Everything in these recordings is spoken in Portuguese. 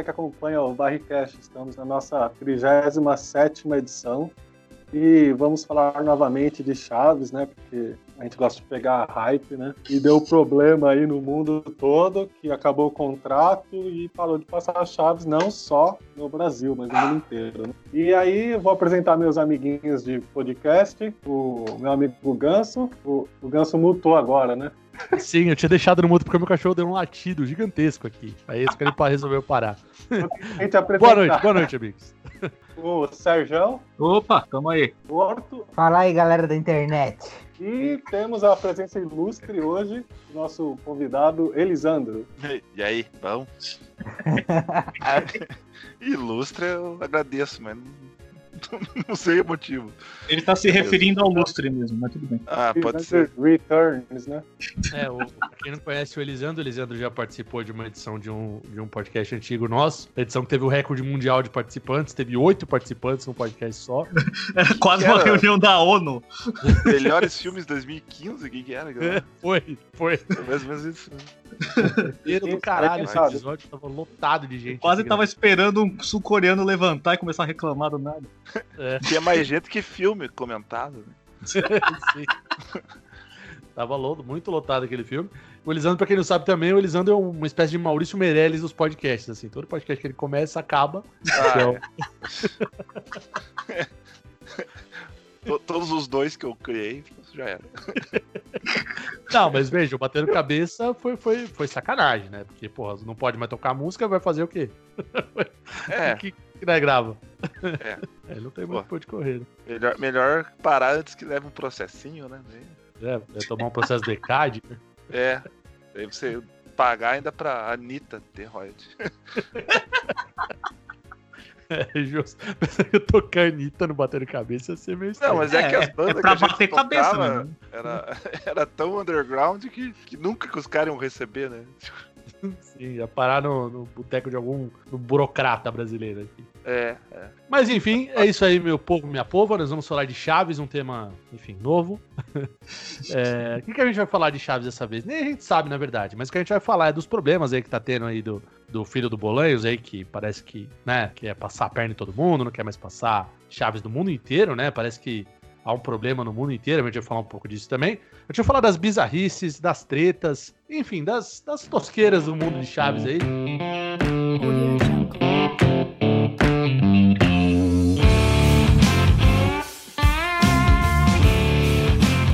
galera que acompanha o Barricast. Estamos na nossa 37ª edição e vamos falar novamente de Chaves, né? Porque a gente gosta de pegar hype, né? E deu problema aí no mundo todo, que acabou o contrato e parou de passar Chaves não só no Brasil, mas no mundo inteiro. Né? E aí vou apresentar meus amiguinhos de podcast, o meu amigo Ganso. O, o Ganso mutou agora, né? Sim, eu tinha deixado no mudo porque meu cachorro deu um latido gigantesco aqui. Aí esse cara resolveu parar. boa noite, boa noite, amigos. O Sérgio. Opa, tamo aí. O Horto. Fala aí, galera da internet. E temos a presença ilustre hoje do nosso convidado Elisandro. E aí, bom? ilustre eu agradeço, mas não sei o motivo. Ele tá se referindo ao lustre mesmo, mas tudo bem. Ah, pode ser. Returns, né? É, o, quem não conhece o Elisandro, o Elisandro já participou de uma edição de um, de um podcast antigo nosso. A edição que teve o recorde mundial de participantes, teve oito participantes num podcast só. Era quase uma reunião da ONU. Melhores filmes 2015, o que, que era? É, foi, foi. Foi mais ou menos isso. Inteiro do caralho, esse episódio tava lotado de gente. Quase tava esperando um sul-coreano levantar e começar a reclamar do nada. É. Tinha mais gente que filme comentado. Né? Sim. Tava muito lotado aquele filme. O Elisandro, pra quem não sabe também, o Elisandro é uma espécie de Maurício Meirelles dos podcasts, assim. Todo podcast que ele começa, acaba. Ah, então... é. Todos os dois que eu criei, já era. Não, mas veja, o Batendo Cabeça foi, foi, foi sacanagem, né? Porque, porra, não pode mais tocar música, vai fazer o quê? É. que, que nós grava? É. é. Não tem muito por de correr. Né? Melhor, melhor parar antes que leve um processinho, né? É, é tomar um processo de ECAD. É. Aí você pagar ainda pra Anitta ter royalties. É justo. Eu tocar Anitta no batendo cabeça ia ser meio Não, mas é, é que as bandas é pra que a bater cabeça, né? Era, era tão underground que, que nunca que os caras iam receber, né? Sim, ia parar no, no boteco de algum no burocrata brasileiro aqui. É, é. Mas enfim, é isso aí, meu povo, minha pova. Nós vamos falar de Chaves, um tema, enfim, novo. É, o que, que a gente vai falar de Chaves dessa vez? Nem a gente sabe, na verdade, mas o que a gente vai falar é dos problemas aí que tá tendo aí do, do filho do Bolanhos aí, que parece que, né, quer passar a perna em todo mundo, não quer mais passar Chaves do mundo inteiro, né? Parece que há um problema no mundo inteiro, a gente vai falar um pouco disso também. A gente vai falar das bizarrices, das tretas, enfim, das, das tosqueiras do mundo de Chaves aí.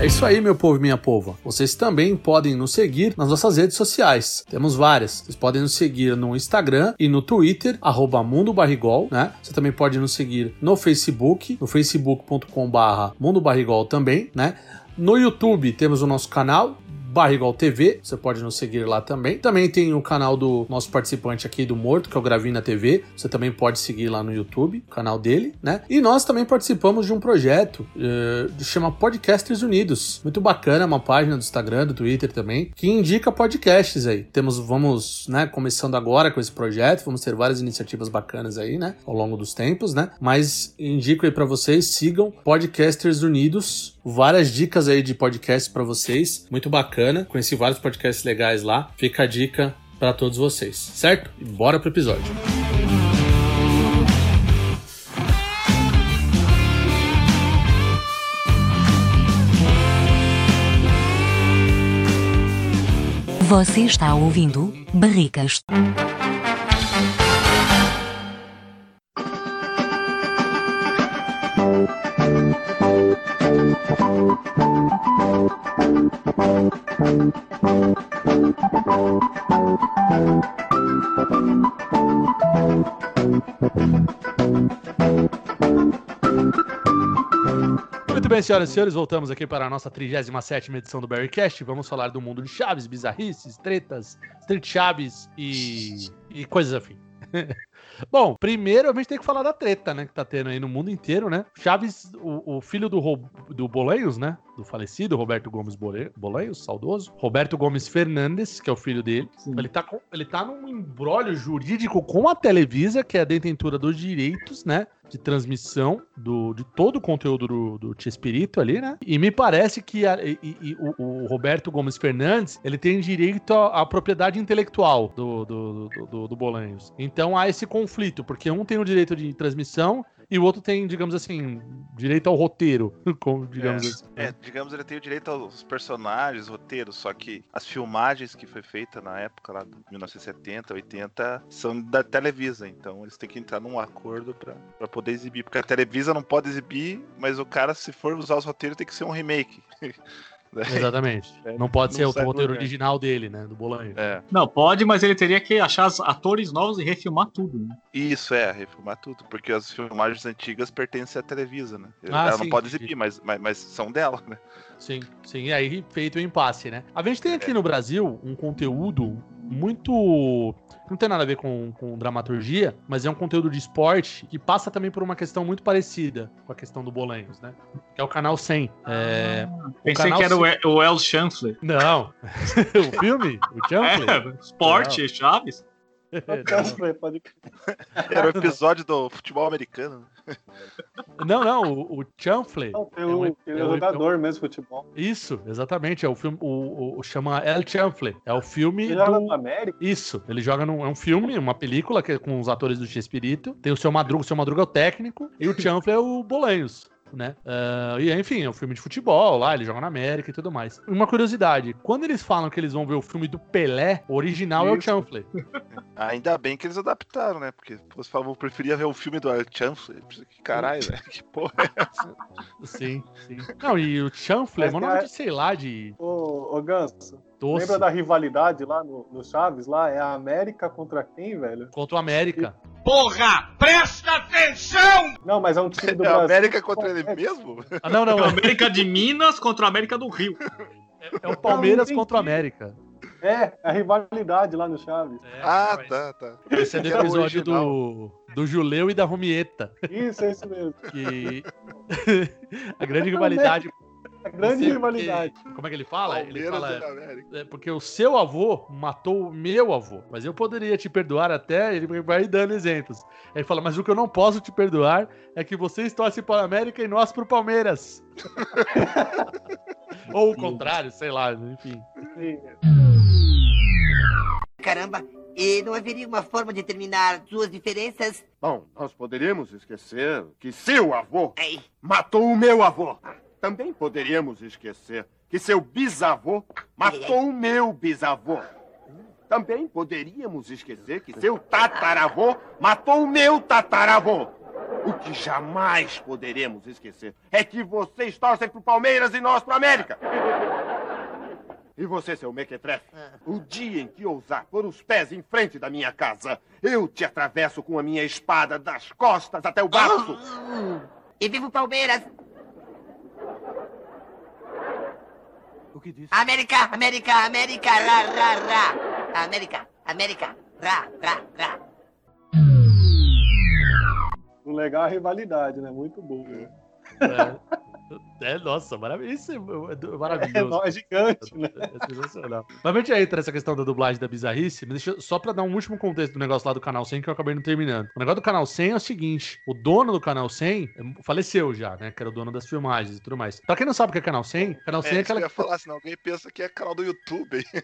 É isso aí, meu povo e minha pova. Vocês também podem nos seguir nas nossas redes sociais. Temos várias. Vocês podem nos seguir no Instagram e no Twitter, arroba Mundo Barrigol, né? Você também pode nos seguir no Facebook, no facebook.com barra Mundo Barrigol também, né? No YouTube temos o nosso canal, Barrigol TV, você pode nos seguir lá também. Também tem o canal do nosso participante aqui do Morto, que é o Gravina TV. Você também pode seguir lá no YouTube, o canal dele, né? E nós também participamos de um projeto uh, que chama Podcasters Unidos. Muito bacana, uma página do Instagram, do Twitter também, que indica podcasts aí. Temos, vamos, né, começando agora com esse projeto, vamos ter várias iniciativas bacanas aí, né, ao longo dos tempos, né? Mas indico aí para vocês, sigam Podcasters Unidos, várias dicas aí de podcasts para vocês, muito bacana bacana, conheci vários podcasts legais lá. Fica a dica para todos vocês, certo? E bora pro episódio. Você está ouvindo Barricas. Muito bem, senhoras e senhores, voltamos aqui para a nossa 37 edição do Barrycast. Vamos falar do mundo de Chaves, bizarrices, tretas, Street Chaves e, e coisas afim. Bom, primeiro a gente tem que falar da treta, né? Que tá tendo aí no mundo inteiro, né? Chaves, o, o filho do, do Bolanhos, né? Do falecido Roberto Gomes Bolanhos, saudoso. Roberto Gomes Fernandes, que é o filho dele. Ele tá, com, ele tá num embrólio jurídico com a Televisa, que é a detentora dos direitos, né? De transmissão do, de todo o conteúdo do, do Chespirito ali, né? E me parece que a- e- e o, o Roberto Gomes Fernandes ele tem direito à, à propriedade intelectual do, do, do, do, do Bolanhos. Então há esse conflito, porque um tem o direito de transmissão e o outro tem, digamos assim, direito ao roteiro, como, digamos É. assim. É, digamos, ele tem o direito aos personagens, roteiros, só que as filmagens que foi feita na época lá de 1970, 80 são da Televisa, então eles têm que entrar num acordo pra poder exibir, porque a Televisa não pode exibir, mas o cara se for usar os roteiros tem que ser um remake. Exatamente. É, Não pode não ser o roteiro original dele, né? Do Bolanho. É, Não, pode, mas ele teria que achar os atores novos e refilmar tudo, né? isso é, refilmar tudo, porque as filmagens antigas pertencem à Televisa, né? Ah, Ela sim, não pode exibir, mas, mas, mas são dela, né? Sim, sim. E aí feito o impasse, né? A gente tem aqui no Brasil um conteúdo muito. Não tem nada a ver com, com dramaturgia, mas é um conteúdo de esporte que passa também por uma questão muito parecida com a questão do Bolanhos, né? Que é o canal 100. É... Pensei canal que era o, se- El- o El Chancellor. Não. o filme? O Champlin? É, esporte, Chaves. Pode Era o episódio do futebol americano. Não, não. O, o Champlin. Não, tem É um- ele é é um- jogador mesmo de futebol. Isso, exatamente. É o filme. O, o- chama El Champlin. É o filme. Ele joga do- no América. Isso, ele joga num. É um filme, uma película que é com os atores do Chespirito. Tem o seu Madruga, o seu Madruga é o técnico, e o Chanfle é o Bolanhos. Né? Ah, e enfim, é um filme de futebol lá, ele joga na América e tudo mais. Uma curiosidade: quando eles falam que eles vão ver o filme do Pelé, o original é o Isso. Chanfle. Ainda bem que eles adaptaram, né? Porque você falou, eu preferia ver o filme do Chancellor. Que caralho, velho. Que porra é essa? Sim, sim. Não, e o Chanfle é tem nome a- de, sei lá, de Ô, ô Ganso, doce lembra da rivalidade lá no, no Chaves? Lá é a América contra quem, velho? contra o América. Não, mas é um time do É a Brasil. América contra ele mesmo? Ah, não, não. É É, América de Minas contra a América do Rio. é o Palmeiras contra o entendi. América. É, a rivalidade lá no Chaves. É, Ah, mas tá, tá. Esse é do o episódio do, do Juleu e da Romieta. Isso, é isso mesmo. que a grande rivalidade. A grande Você- rivalidade. porque- como é que ele fala? Ele Palmeiras fala. e América. é, porque o seu avô matou o meu avô, mas eu poderia te perdoar até. Ele vai dando exemplos. Aí ele fala: Mas o que eu não posso te perdoar é que vocês torcem para a América e nós para o Palmeiras. Ou o contrário, sei lá, enfim. Sim. Caramba, e não haveria uma forma de terminar suas diferenças? Bom, nós poderíamos esquecer que seu avô Ai, matou o meu avô. Também poderíamos esquecer que seu bisavô matou o meu bisavô. Também poderíamos esquecer que seu tataravô matou o meu tataravô. O que jamais poderemos esquecer é que vocês torcem pro Palmeiras e nós pro América. E você, seu mequetrefe, o dia em que ousar pôr os pés em frente da minha casa, eu te atravesso com a minha espada das costas até o baço. e viva o Palmeiras! O que disse? América, América, América, ra, ra, ra! América, América, ra, ra, ra! O legal é a rivalidade, né? Muito bom. É, é, nossa, maravilhoso. Isso é é É, maravilhoso. nó- é gigante, né? É sensacional. Mas a gente entra nessa questão da dublagem da bizarrice, mas deixa, eu- só pra dar um último contexto do negócio lá do Canal 100 que eu acabei não terminando. O negócio do Canal 100 é o seguinte, o dono do Canal 100 é, faleceu já, né, que era o dono das filmagens e tudo mais. Pra quem não sabe o que é Canal 100, Canal 100 é, É, que eu aquela... ia falar, senão alguém pensa que é canal do YouTube. hein?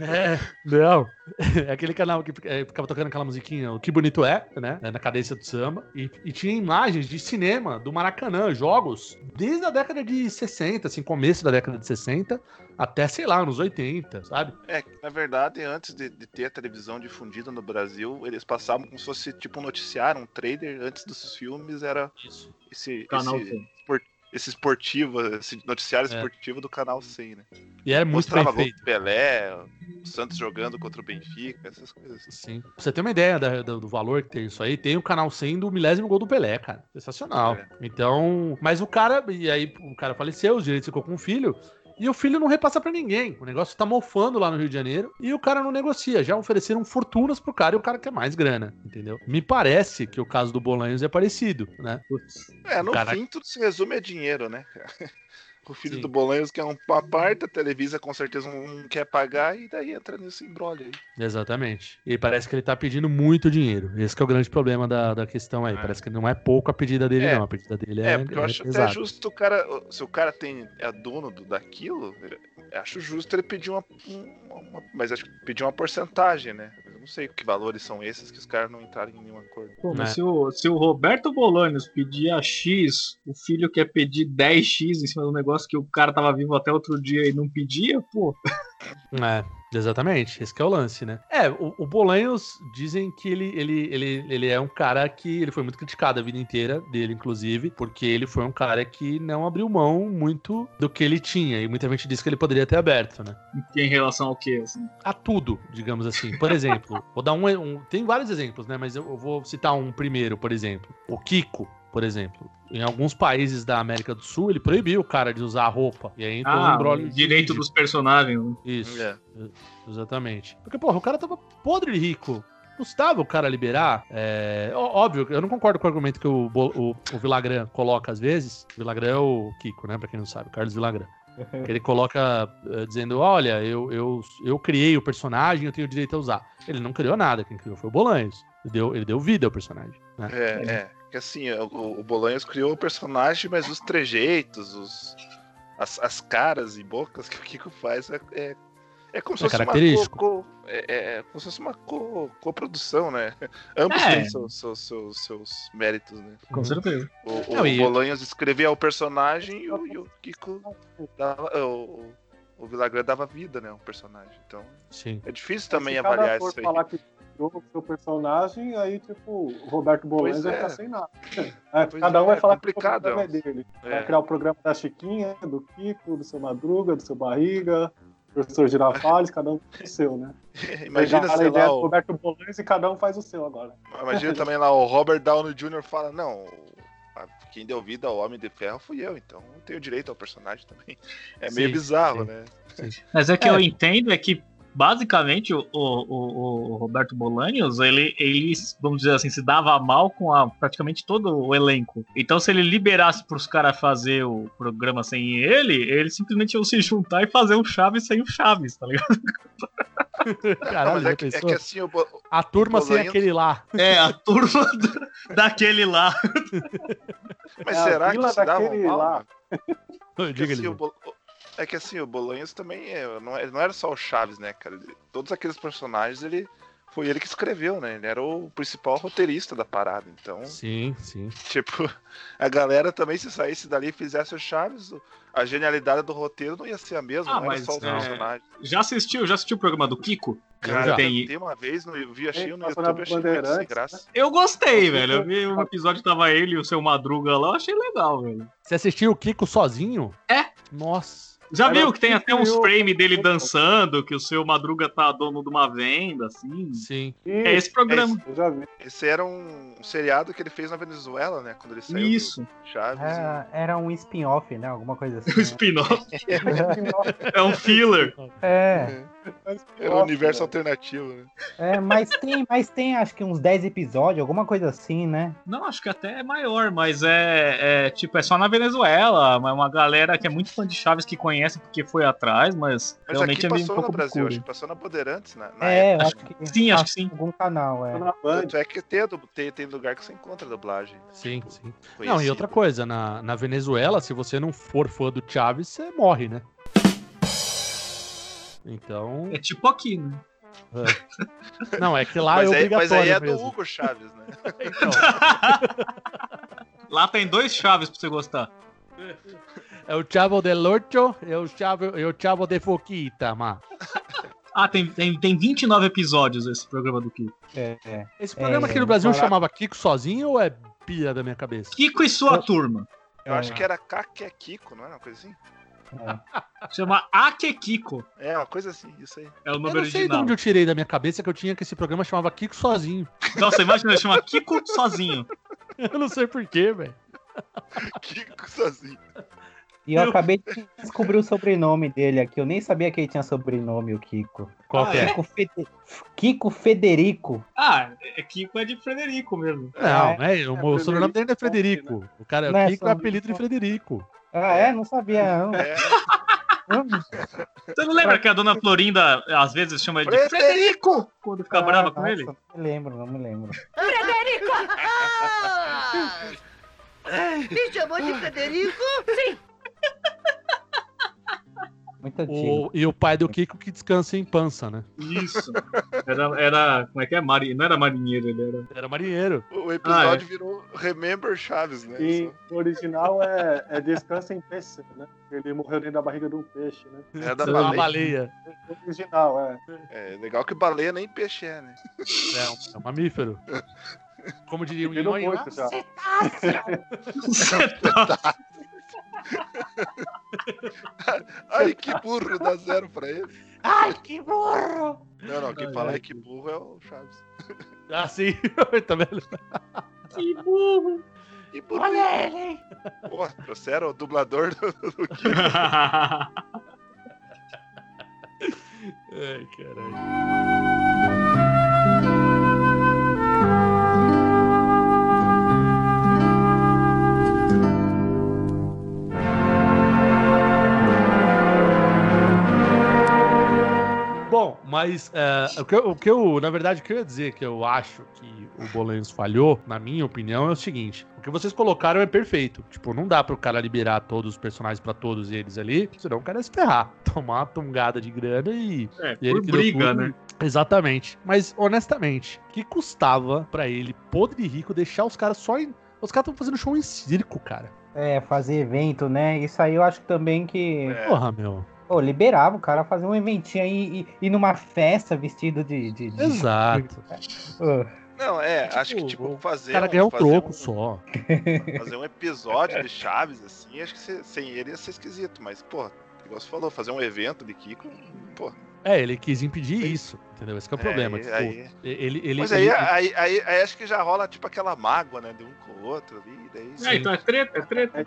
É, não. É aquele canal que é, ficava tocando aquela musiquinha, o Que Bonito É, né, na cadência do samba, e, e tinha imagens de cinema do Maracanã, jogos, desde a década de 60, assim, começo da década de 60, até, sei lá, nos 80, sabe? É, na verdade, antes de, de ter a televisão difundida no Brasil, eles passavam como se fosse tipo um noticiário, um trailer. Antes dos filmes era Isso. esse, Canal esse, 100. Esse esportivo, esse noticiário É. esportivo do canal 100, né? E era muito bem Mostrava gol feito. Pelé, o Santos jogando contra o Benfica, essas coisas. Sim. Pra você ter uma ideia da- do, do valor que tem isso aí, tem o canal 100 do milésimo gol do Pelé, cara. Sensacional. É. Então, mas o cara, e aí o cara faleceu, os direitos ficou com o filho. E o filho não repassa pra ninguém. O negócio tá mofando lá no Rio de Janeiro e o cara não negocia. Já ofereceram fortunas pro cara e o cara quer mais grana, entendeu? Me parece que o caso do Bolanhos é parecido, né? Putz. É, no Caraca. fim tudo se resume a dinheiro, né? cara? O filho Sim. do Bolanhos quer um- uma parte, a Televisa com certeza não quer pagar, e daí entra nesse embrolho aí. Exatamente. E parece que ele tá pedindo muito dinheiro. Esse que é o grande problema da, da questão aí. É. Parece que não é pouco a pedida dele, É. não. A pedida dele é, É, porque eu acho até justo o cara. Se o cara tem, é dono do, daquilo, eu acho justo ele pedir uma, uma- uma- Mas acho que pedir uma porcentagem, né? Não sei que valores são esses que os caras não entrarem em nenhum acordo. Pô, mas Né? se, o, se o Roberto Bolaños pedia X, o filho quer pedir 10X em cima do negócio que o cara tava vivo até outro dia e não pedia, pô. É, exatamente. Esse que é o lance, né? É, o, o Bolanhos dizem que ele, ele, ele, ele é um cara que ele foi muito criticado a vida inteira dele, inclusive, porque ele foi um cara que não abriu mão muito do que ele tinha. E muita gente disse que ele poderia ter aberto, né? Em relação ao quê? Assim? a tudo, digamos assim. Por exemplo, vou dar um, um- Tem vários exemplos, né? Mas eu, eu vou citar um primeiro, por exemplo. O Kiko, por exemplo. Em alguns países da América do Sul, ele proibiu o cara de usar roupa. E aí entrou um Ah, embrólio o direito dos personagens. né? Isso, É. exatamente. Porque, porra, o cara tava podre rico. Custava o cara liberar. É, óbvio, eu não concordo com o argumento que o, o, o Vilagran coloca às vezes. O Vilagran é o Kiko, né? Pra quem não sabe, o Carlos Vilagran. Que ele coloca eh, dizendo: Olha, eu, eu, eu criei o personagem, eu tenho o direito a usar. Ele não criou nada, quem criou foi o Bolanhos. Ele deu, ele deu vida ao personagem. Né? É, é. Que assim, o, o Bolanhos criou o personagem, mas os trejeitos, os, as, as caras e bocas que o Kiko faz é, é, é como se É fosse uma co, co- é, é- é como se fosse uma co- coprodução, né? Ambos É. têm seus, seus, seus, seus méritos, né? Com certeza. O, o Não, e- Bolanhos escrevia o personagem e o, e o Kiko dava. O, o Villagrán dava vida, né? ao personagem. Então Sim. é difícil também avaliar isso aí. falar que o seu personagem, aí, tipo, o Roberto Bolanhos Pois vai é. ficar sem nada. É, Pois cada um é, vai é falar complicado, que o programa é é. dele. É. Vai criar o programa da Chiquinha, do Kiko, do seu Madruga, do seu Barriga, do professor Girafales, cada um tem o seu, né? Imagina, sei ideia lá, do o, Roberto Bolanhos e cada um faz o seu agora. imagina também lá o Robert Downey Jr. fala, não, quem deu vida ao Homem de Ferro fui eu, então eu tenho direito ao personagem também. É meio Sim, bizarro, sim. né? Mas é que É. eu entendo é que basicamente o, o, o- Roberto Bolaños, ele, ele, vamos dizer assim, se dava mal com a, praticamente todo o elenco. Então se ele liberasse pros caras fazer o programa sem ele, eles simplesmente iam se juntar e fazer o Chaves sem o Chaves, tá ligado? Não, Caralho, mas já é que, é que assim, o, A turma sem aquele lá. É, a turma do- daquele lá. mas É será que se davam daquele mal? lá. Diga assim, ele. o É que assim, o Bolanhos também é, não, é- não era só o Chaves, né, cara? Ele- Todos aqueles personagens, ele foi ele que escreveu, né? Ele era o principal roteirista da parada. Então, Sim, sim. tipo, a galera também, se saísse dali e fizesse o Chaves, a genialidade do roteiro não ia ser a mesma, Ah, não era mas, só os é, personagens. Já assistiu, já assistiu o programa do Kiko? Cara, tem- tem uma vez, no, eu vi, achei no YouTube, achei muito sem graça. Eu gostei, velho. Eu vi um episódio que tava ele e o seu Madruga lá, eu achei legal, velho. Você assistiu o Kiko sozinho? É. Nossa. Já Era viu o que tem até uns criou- frames dele dançando, que o seu Madruga tá dono de uma venda, assim? Sim. É esse programa. Eu já vi. Esse era um, um seriado que ele fez na Venezuela, né? Quando ele saiu Isso. do Chaves. Era, era um spin-off, né? Alguma coisa assim. O spin-off. Nossa, É um filler. É, Era um universo alternativo, né? é, mas tem, mas tem acho que uns 10 episódios, alguma coisa assim, né? Não, acho que até é maior, mas é, é tipo, é só na Venezuela. É uma galera que é muito fã de Chaves que conhece porque foi atrás, mas, Mas realmente aqui é meio um passou no pouco Brasil, acho que passou na Bandeirantes, né? Na É, época. acho que. Sim, acho que passou sim. Algum canal, é. Band. Tanto é que tem, tem, tem lugar que você encontra a dublagem. Sim, sim. Não, e outra coisa, na, na Venezuela, se você não for fã do Chaves, você morre, né? Então. É tipo aqui, né? Não, é que lá mas, é aí, mas aí é do mesmo. Hugo Chaves, né? Então, Lá tem dois Chaves pra você gostar. é o Chavo del Ocho e o Chavo, e o Chavo de Foquita, mano. Ah, tem, tem, tem 29 episódios esse programa do Kiko. É, é. Esse programa É, aqui no Brasil falar- chamava Kiko sozinho ou é pira da minha cabeça? Kiko e sua turma. Eu acho que era Kake Kiko, não é uma coisa assim? Chama Ake Kiko. É, uma coisa assim, isso aí. É o Eu nome não sei de onde eu tirei da minha cabeça que eu tinha que esse programa chamava Kiko sozinho. Nossa, imagina, chama Kiko sozinho. Eu não sei porquê, velho. Kiko sozinho. E eu acabei de descobrir o sobrenome dele aqui. Eu nem sabia que ele tinha sobrenome, o Kiko. Qual Ah, que é? Kiko, Fede- Kiko Federico. Ah, é Kiko é de Frederico mesmo. Não, É, né? O, o sobrenome dele é Frederico. O cara, Não é o Kiko é apelido de Frederico. Ah, é? Não sabia. Não. É, Você não lembra que a dona Florinda às vezes chama ele de Frederico quando fica brava com Ah, nossa, ele? Não me lembro, não me lembro. Frederico! Ah! Me chamou de Frederico? Sim. Muito. O- e o pai do Kiko que descansa em pança, né? Isso. Era, era. Como é que é? Mari, não era marinheiro, ele era. Era marinheiro. o episódio Ah, virou Remember Chaves, né? E Isso. o original é, é Descansa em Peixe, né? Ele morreu dentro da barriga de um peixe, né? É da Uma baleia. baleia. O original, é. É legal que baleia nem peixe é, né? É um, é um mamífero. Como diria o já. Você tá. Ai, que burro, dá zero pra ele. Ai, que burro! Não, não, quem Ai, fala ai. ai, que burro é o Chaves. Ah, sim. tá vendo? Que burro. E burro. Olha ele! Pô, trouxeram o dublador do, do Kiko. Ai, caralho. Mas é, o, que eu, o que eu, na verdade, o que eu ia dizer que eu acho que o Bolanhos falhou, na minha opinião, é o seguinte: o que vocês colocaram é perfeito. Tipo, não dá pro cara liberar todos os personagens pra todos eles ali, senão o cara ia se ferrar. Tomar uma tungada de grana e É, e ele por briga, tudo. né? Exatamente. Mas, honestamente, que custava pra ele, podre rico, deixar os caras só em. Os caras estão fazendo show em circo, cara. É, fazer evento, né? Isso aí eu acho também que. É. Porra, meu. Pô, liberava o cara fazer um eventinho aí e ir numa festa vestido de. de, de- Exato. Não, é, Tipo, acho que tipo, fazer. O cara ganhar um fazer troco um- só. Fazer um episódio de Chaves, assim, acho que se- sem ele ia ser esquisito, mas, pô, igual você falou, fazer um evento de Kiko, pô. É, ele quis impedir isso, entendeu? Esse que é o É, problema. aí- tipo, aí- ele, ele, Mas ele- aí, aí, aí, aí acho que já rola tipo aquela mágoa, né, de um com o outro ali, daí. É, então é treta, é treta.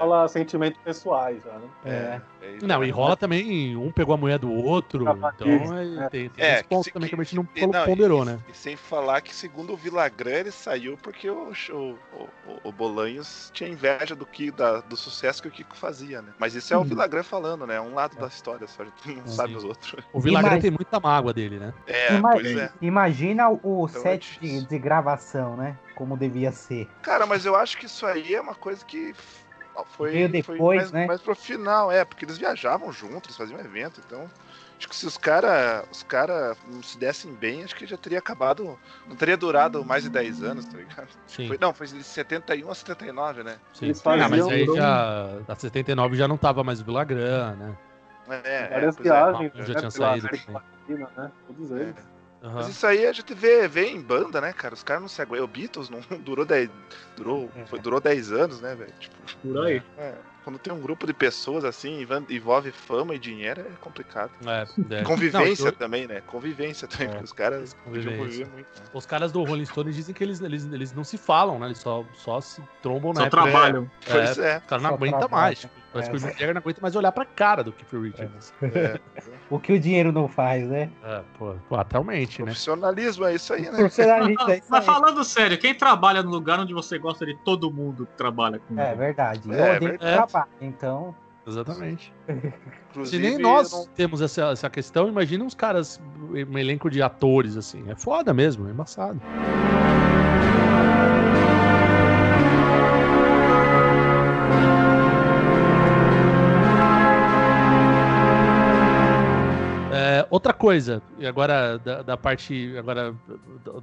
A gente tá- fala sentimentos pessoais já, né? é. aí Não, e rola também, um pegou a mulher do outro, então é, tem, tem É, esse ponto que- também que a gente não E, não, ponderou, e- né? E sem falar que, segundo o Villagrán, ele saiu porque o, o, o, o Bolanhos tinha inveja do, que, da- do sucesso que o Kiko fazia, né? Mas isso é o Uhum. Villagrán falando, né? É um lado da história, só a gente não sabe Sim. os outros. O Imagina- tem muita mágoa dele, né? É, Ima- pois é. Imagina o Então é set de, de gravação, né? Como devia ser. Cara, mas eu acho que isso aí é uma coisa que foi, Veio foi depois, mais, né? mais pro final, é, porque eles viajavam juntos, eles faziam evento, então. Acho que se os caras os cara não se dessem bem, acho que já teria acabado. Não teria durado mais de 10 anos, tá ligado? Sim. Foi, não, foi de 71 a 79, né? sim. Eles Ah, mas faziam aí um- já. A 79 já não tava mais o Villagrán, né? É, Várias pois é. viagens, já né? tinha saído né? Todos eles. Aham. Mas isso aí a gente vê, vê em banda, né, cara? Os caras não se aguentam. O Beatles não durou 10, durou, É. foi, durou 10 anos, né, velho? Tipo, Por aí. é, quando tem um grupo de pessoas assim, envolve fama e dinheiro, é complicado. É, é. Convivência Não, também, né? Convivência também, É, porque os caras conviver muito. né? Os caras do Rolling Stones dizem que eles, eles, eles não se falam, né? Eles só, só se trombam na Só época. trabalham. Pois é. O cara não Só aguenta trabalha. mais. Tipo, parece É. que o Mick Jagger não aguenta mais olhar pra cara do Keith Richards. é. O que o dinheiro não faz, né? É, pô, pô, atualmente, né? Profissionalismo é isso aí, né? Profissionalista, é isso Mas aí. falando sério, quem trabalha no lugar onde você gosta de todo mundo que trabalha com É verdade. Eu É, odeio verdade. trabalho, então. Exatamente. Se Inclusive, nem nós eu não- temos essa, essa questão, imagina uns caras, um elenco de atores, assim. É foda mesmo, é embaçado. Outra coisa, e agora da, da parte. Agora,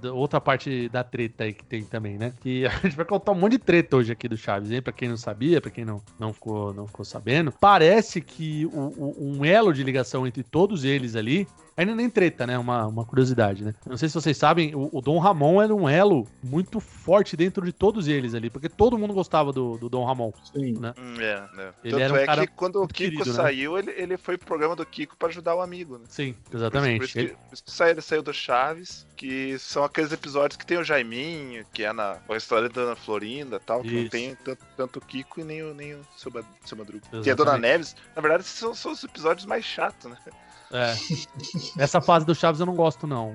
da- outra parte da treta aí que tem também, né? Que a gente vai contar um monte de treta hoje aqui do Chaves, hein? Pra quem não sabia, pra quem não, não, ficou, não ficou sabendo. Parece que o- o- um elo de ligação entre todos eles ali. Ainda nem treta, né? Uma, uma curiosidade, né? Eu Não sei se vocês sabem, o, o Dom Ramon era um elo muito forte dentro de todos eles ali, porque todo mundo gostava do, do Dom Ramon. Sim. Né? Hum, É, né? Ele Tanto era um é cara que quando o Kiko querido, né? saiu, ele, ele foi pro programa do Kiko pra ajudar o amigo, né? Sim, Por isso- exatamente. Por isso, Ele- que, por isso que saiu, ele saiu do Chaves, que são aqueles episódios que tem o Jaiminho, que é na o restaurante da Dona Florinda e tal, que não Isso. tem tanto, tanto o Kiko e nem o, nem o seu, seu Madruga. Que é a Exatamente. Dona Neves. Na verdade, esses são, são os episódios mais chatos, né? É. Essa fase do Chaves eu não gosto, não.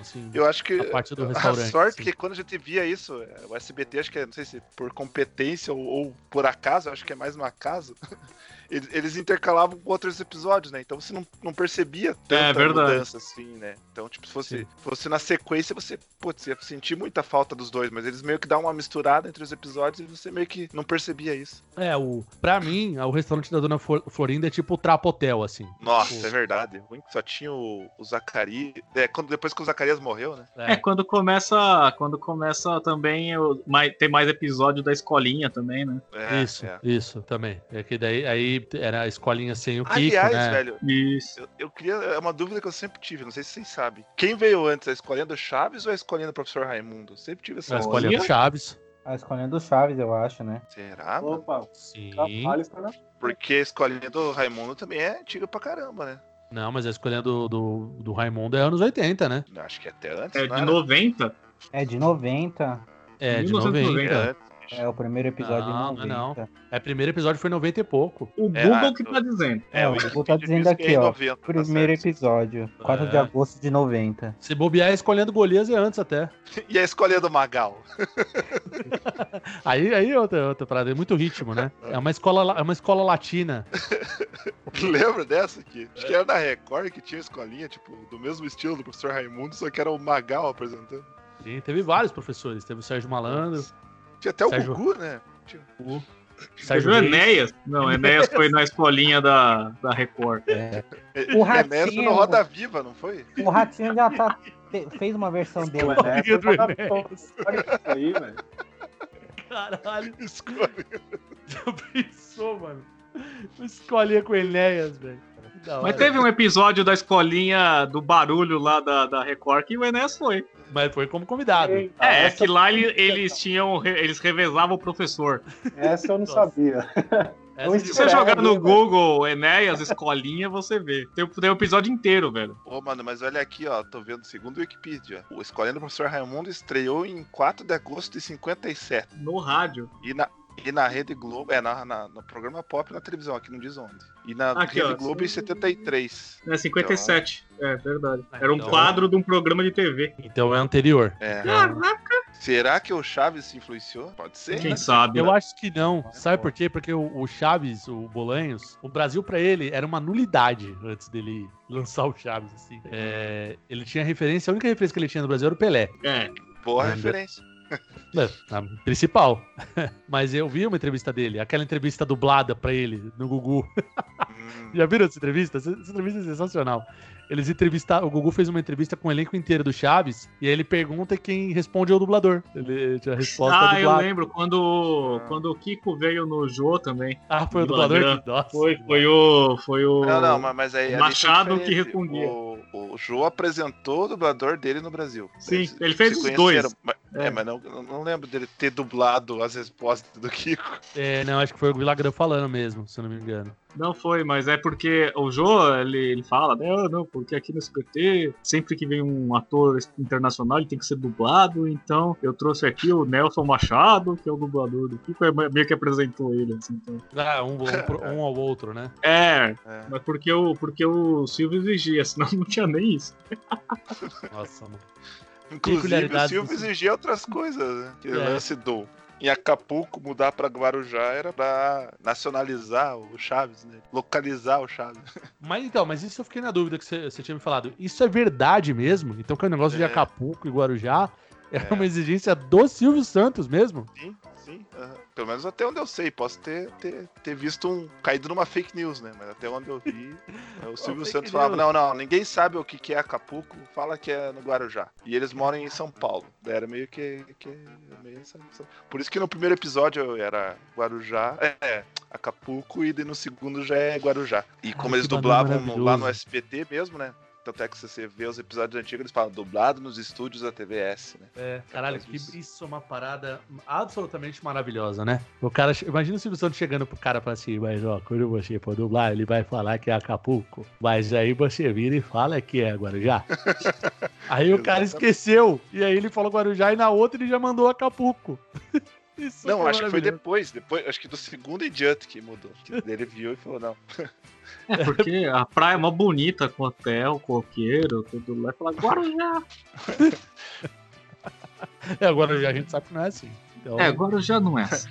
Assim, Eu acho que a parte do a restaurante. sorte assim. que quando a gente via isso, é, o SBT, acho que é, não sei se por competência ou, ou por acaso, eu acho que é mais um acaso, eles, intercalavam com outros episódios, né? Então você não, não percebia tanta verdade. mudança assim, né? Então, tipo, se fosse, fosse na sequência, você, putz, ia sentir muita falta dos dois, mas eles meio que dão uma misturada entre os episódios e você meio que não percebia isso. É, o, pra mim, o restaurante da Dona Flor- Florinda é tipo o Trapotel, assim. Nossa, Pô. é verdade. Só tinha o, o Zacarias. É, quando, depois que o Zacarias morreu, né? É, quando começa, quando começa também o, mais, tem mais episódio da escolinha também, né? É, isso, é. isso também. É que daí aí era a escolinha sem o Kiko, Aliás, né? velho, Isso. eu, eu queria. É uma dúvida que eu sempre tive, não sei se vocês sabem. Quem veio antes, a escolinha do Chaves ou a escolinha do professor Raimundo? Sempre tive essa A escolinha do Chaves. A escolinha do Chaves, eu acho, né? Será? mano? Opa, Sim. Na Porque a escolinha do Raimundo também é antiga pra caramba, né? Não, mas a escolinha do, do, do Raimundo é anos 80, né? Acho que até antes. É de era? 90? É de 90. É, de 1990. 90. É o primeiro episódio Não, de não é 90. É, primeiro episódio foi 90 e pouco. O É, Google ah, que tá dizendo. É, o Google tá diz dizendo é aqui, em ó. 90, tá Primeiro certo. episódio, 4 de É. agosto de 90. Se bobear, a escolinha do Golias é antes até. E a escolinha do Magal? Aí, aí é outra, outra parada, é muito ritmo, né? É uma escola, la- é uma escola latina. Lembra dessa aqui? Acho que era da Record que tinha escolinha, tipo, do mesmo estilo do professor Raimundo, só que era o Magal apresentando. Sim, teve vários professores. Teve o Sérgio Malandro, Tinha até o Sérgio- Gugu, né? Tinha- o Você Sérgio viu. Enéas? Não, Enéas foi na escolinha da, da Record. É. É, O Enéas foi Ratinho- no Roda Viva, não foi? O Ratinho já tá, fez uma versão dele. Né? do é Enéas. Olha isso aí, velho. Caralho, Escolinha. já pensou, mano? Uma escolinha com Enéas, velho. Mas teve um episódio da escolinha do barulho lá da, da Record que o Enéas foi. Mas foi como convidado. É, é essa, que lá ele- eles tinham. Eles revezavam o professor. essa eu não Nossa. sabia. Não de- Se você É, jogar no velho. Google Enéas Escolinha, você vê. Tem, tem o episódio inteiro, velho. Ô, mano, mas olha aqui, ó, tô vendo segundo o Wikipedia. O Escolinha do Professor Raimundo estreou em 4 de agosto de 57. No rádio. E na, e na Rede Globo, é, na, na- no programa pop na televisão, aqui não diz onde. E na Aqui, Rede ó. Globo em 73. É 57. É verdade. Era um então- quadro de um programa de TV. Então é anterior. É. Caraca! Será que o Chaves se influenciou? Pode ser. Quem né? sabe? Eu né? acho que não. Sabe por quê? Porque o, o Chaves, o Bolanhos, o Brasil pra ele era uma nulidade antes dele lançar o Chaves, assim. É, ele tinha referência, a única referência que ele tinha no Brasil era o Pelé. É. Boa Lembra? referência. É, a principal. Mas eu vi uma entrevista dele, aquela entrevista dublada pra ele no Gugu. Hum, Já viram essa entrevista? Essa, entrevista é sensacional. Eles entrevistaram, o Gugu fez uma entrevista com o elenco inteiro do Chaves e aí ele pergunta e quem responde é o dublador. Ele tinha a resposta Ah, eu lembro quando, quando o Kiko veio no Jô também. Ah, foi o Dublador. dublador? que- Nossa. Foi, foi o. Foi o. Não, não, mas- aí. Machado que respondia. O, o Jô apresentou o dublador dele no Brasil. Sim, Eles ele fez os dois. mas- É, É. mas não, eu não lembro dele ter dublado as respostas do Kiko. É, não, acho que foi o Vilagrã falando mesmo, se eu não me engano. Não foi, mas é porque o Jô, ele, ele fala, não, não, porque aqui no SBT, sempre que vem um ator internacional, ele tem que ser dublado, então eu trouxe aqui o Nelson Machado, que é o dublador do Kiko, é meio que apresentou ele, assim, então. Ah, um, um, pro- um ao outro, né? É, É. mas porque o, porque o Silvio exigia, senão não tinha nem isso. Nossa, mano. Inclusive, o Silvio exigia outras coisas, né? Que É. lance do. Em Acapulco, mudar pra Guarujá era pra nacionalizar o Chaves, né? Localizar o Chaves. Mas então, mas isso eu fiquei na dúvida que você tinha me falado. Isso é verdade mesmo? Então que o negócio de É. Acapulco e Guarujá era É. uma exigência do Silvio Santos mesmo? Sim, sim. aham. Pelo menos até onde eu sei. Posso ter, ter, ter visto um. caído numa fake news, né? Mas até onde eu vi, é, o Silvio Santos falava: não, não, ninguém sabe o que que é Acapulco, fala que é no Guarujá. E eles moram em São Paulo. Daí Era meio que. que meio essa- essa- Por isso que no primeiro episódio era Guarujá. É, é, Acapulco, e no segundo já é Guarujá. E como Ai, eles dublavam lá no. SBT mesmo, né? Tanto é que se você vê os episódios antigos, eles falam dublado nos estúdios da TVS, né? É, caralho, que isso é uma parada absolutamente maravilhosa, né? O cara, imagina o Silvio Santos chegando pro cara e falar assim, mas ó, quando você for dublar, ele vai falar que é Acapulco, mas aí você vira e fala que é Guarujá. aí o cara esqueceu, e aí ele falou Guarujá e na outra ele já mandou Acapulco. Isso Não, acho que foi depois, depois, acho que do segundo diante que mudou. Que ele viu e falou, não. É porque a praia é mó bonita, com hotel, coqueiro, tudo lá. Fala, Guarujá. É, agora já a gente sabe que não é assim. Então, É, Guarujá não é assim.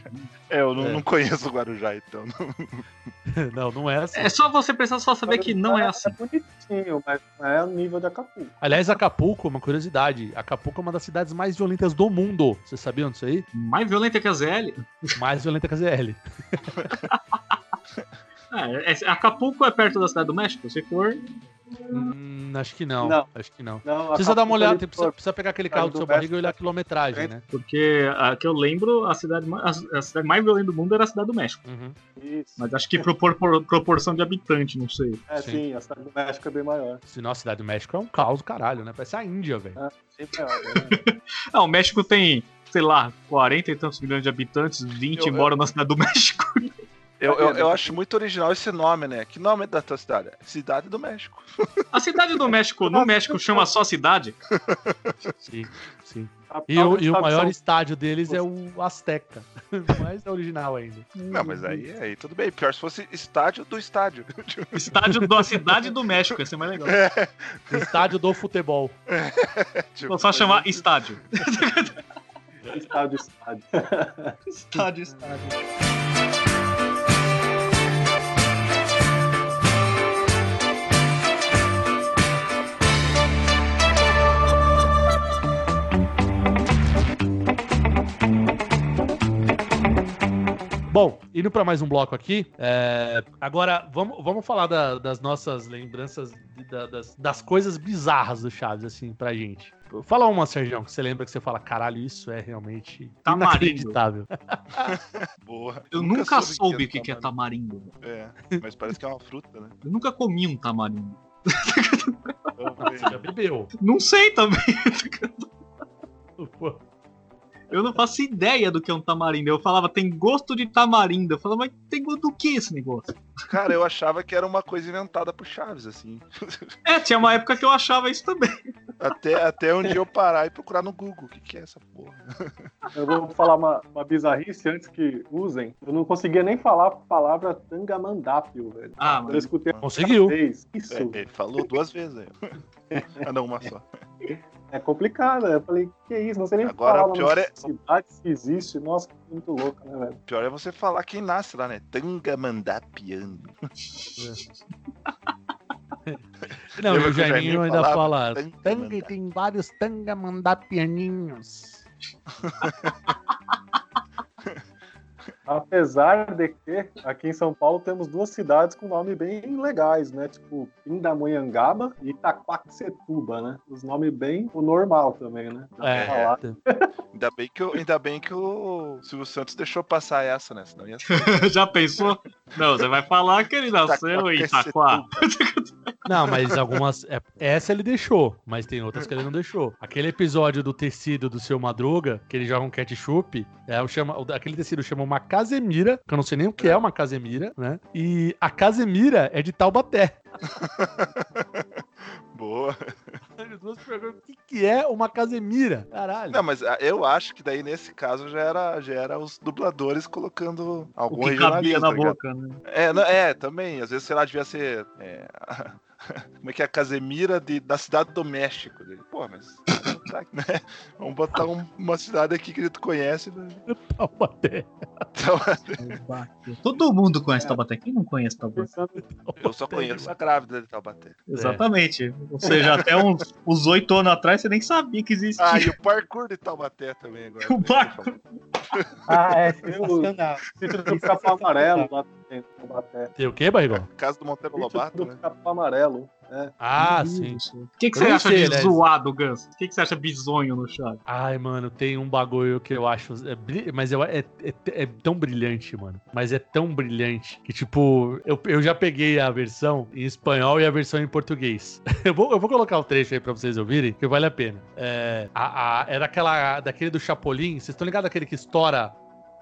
É, eu não, É. não conheço o Guarujá, então. não- não, não é assim. É só você pensar, só saber que não é assim. É bonitinho, mas não é o nível de Acapulco. Aliás, Acapulco, uma curiosidade. Acapulco é uma das cidades mais violentas do mundo. Vocês sabiam disso aí? Mais violenta que a ZL. Mais violenta que a ZL. É, é- Acapulco é perto da cidade do México, se for. Hum, acho que não. Não. Acho que não. Não, Precisa dar uma olhada, tem- precisa, precisa pegar aquele carro do do seu barriga e olhar a quilometragem, né? Porque a que eu lembro, a cidade, a, a cidade mais violenta do mundo era a cidade do México. Uhum. Isso. Mas acho que propor, por proporção de habitante, não sei. É, Sim. sim. a cidade do México é bem maior. Se nossa, a cidade do México é um caos caralho, né? Parece a Índia, velho. É, bem maior né? Ah, o México tem, sei lá, 40 e tantos milhões de habitantes, 20 Eu- moram na cidade do México. Eu, eu, eu acho muito original esse nome, né? Que nome é da tua cidade? Cidade do México. A cidade do México, no México, chama só cidade. Sim, sim. A E o, e o maior estádio deles é o Azteca. Mas é original ainda. Não, mas aí, aí tudo bem. Pior se fosse estádio do estádio. Estádio da cidade do México, ia ser mais legal. Estádio do futebol. Tipo, Vou só chamar estádio. Estádio, estádio. Estádio, estádio. Bom, indo pra mais um bloco aqui. é, Agora, vamos, vamos falar da- das nossas lembranças de- da- das, das coisas bizarras do Chaves, assim, pra gente. Fala uma, Sérgio, que você lembra que você fala, caralho, isso é realmente Tamarindo. inacreditável. Boa. Eu nunca, soube soube o que, que é tamarindo. É, mas parece que é uma fruta, né? Eu nunca comi um tamarindo. Você já bebeu. Não sei também. Eu não faço ideia do que é um tamarindo. Eu falava, tem gosto de tamarindo. Eu falava, mas tem gosto do que esse negócio? Cara, eu achava que era uma coisa inventada por Chaves, assim. É, tinha uma época que eu achava isso também. Até, até um dia eu parar e procurar no Google. O que, que é essa porra? Eu vou falar uma, uma bizarrice antes que usem. Eu não conseguia nem falar a palavra tangamandápio, velho. Ah, Eu mas escutei Conseguiu. Isso É, ele falou duas vezes aí. ah, não, uma só. É complicado. né? Eu falei, que isso? Não sei nem Agora, falar o pior é- cidade se existe. Nossa, que muito louco, né, velho? Pior é você falar quem nasce lá, né? Tangamandapiano. Não, e o que o Jaiminho ainda falava fala. tanga Tanga, mandar." tem vários tanga mandapianinhos. Apesar de que aqui em São Paulo temos duas cidades com nome bem legais, né? Tipo Pindamonhangaba e Itaquaquecetuba, né? Os nomes bem o normal também, né? Dá É, falar. Ainda bem, que o, ainda bem que o Silvio Santos deixou passar essa, né? Senão ia ser. já pensou? Não, você vai falar que ele nasceu em Itaquá. Não, mas algumas. é- essa ele deixou, mas tem outras que ele não deixou. Aquele episódio do tecido do seu Madruga, que ele joga um ketchup, é, o chama, aquele tecido chama uma casemira, que eu não sei nem o que é uma casemira, né? E a casemira é de Taubaté. Boa. As duas perguntam, o que, que é uma casemira? Caralho. Não, mas ah, eu acho que daí nesse caso já era, já era os dubladores colocando O algum que cabia na tá boca, né? É, não- é, também. Às vezes, sei lá, devia ser. é, como é que é a Casemira de, da cidade do México? Pô, mas. né? Vamos botar um- uma cidade aqui que tu conhece. Né? Taubaté. Então, Todo mundo conhece Taubaté. Quem não conhece Taubaté? Eu só conheço a grávida de Taubaté. Exatamente. Ou seja, até uns, uns oito anos atrás você nem sabia que existia. Ah, e o parkour de Taubaté também agora. O parkour. Ah, é sensacional. Do Capão Amarelo lá dentro do Taubaté. Tem o quê, Barrigol? Casa do Monteiro Lobato, do né? Capão Amarelo. É. Ah, sim. O que, que você acha sei, de aliás. zoado, Gans? O que, que você acha bizonho no chat? Ai, mano, tem um bagulho que eu acho. é mas eu, é, é, é tão brilhante, mano. Mas é tão brilhante que, tipo, eu, eu já peguei a versão em espanhol e a versão em português. Eu vou, eu vou colocar o trecho aí pra vocês ouvirem, que vale a pena. É, a, a- era aquela. Daquele do Chapolin. Vocês estão ligados aquele que estoura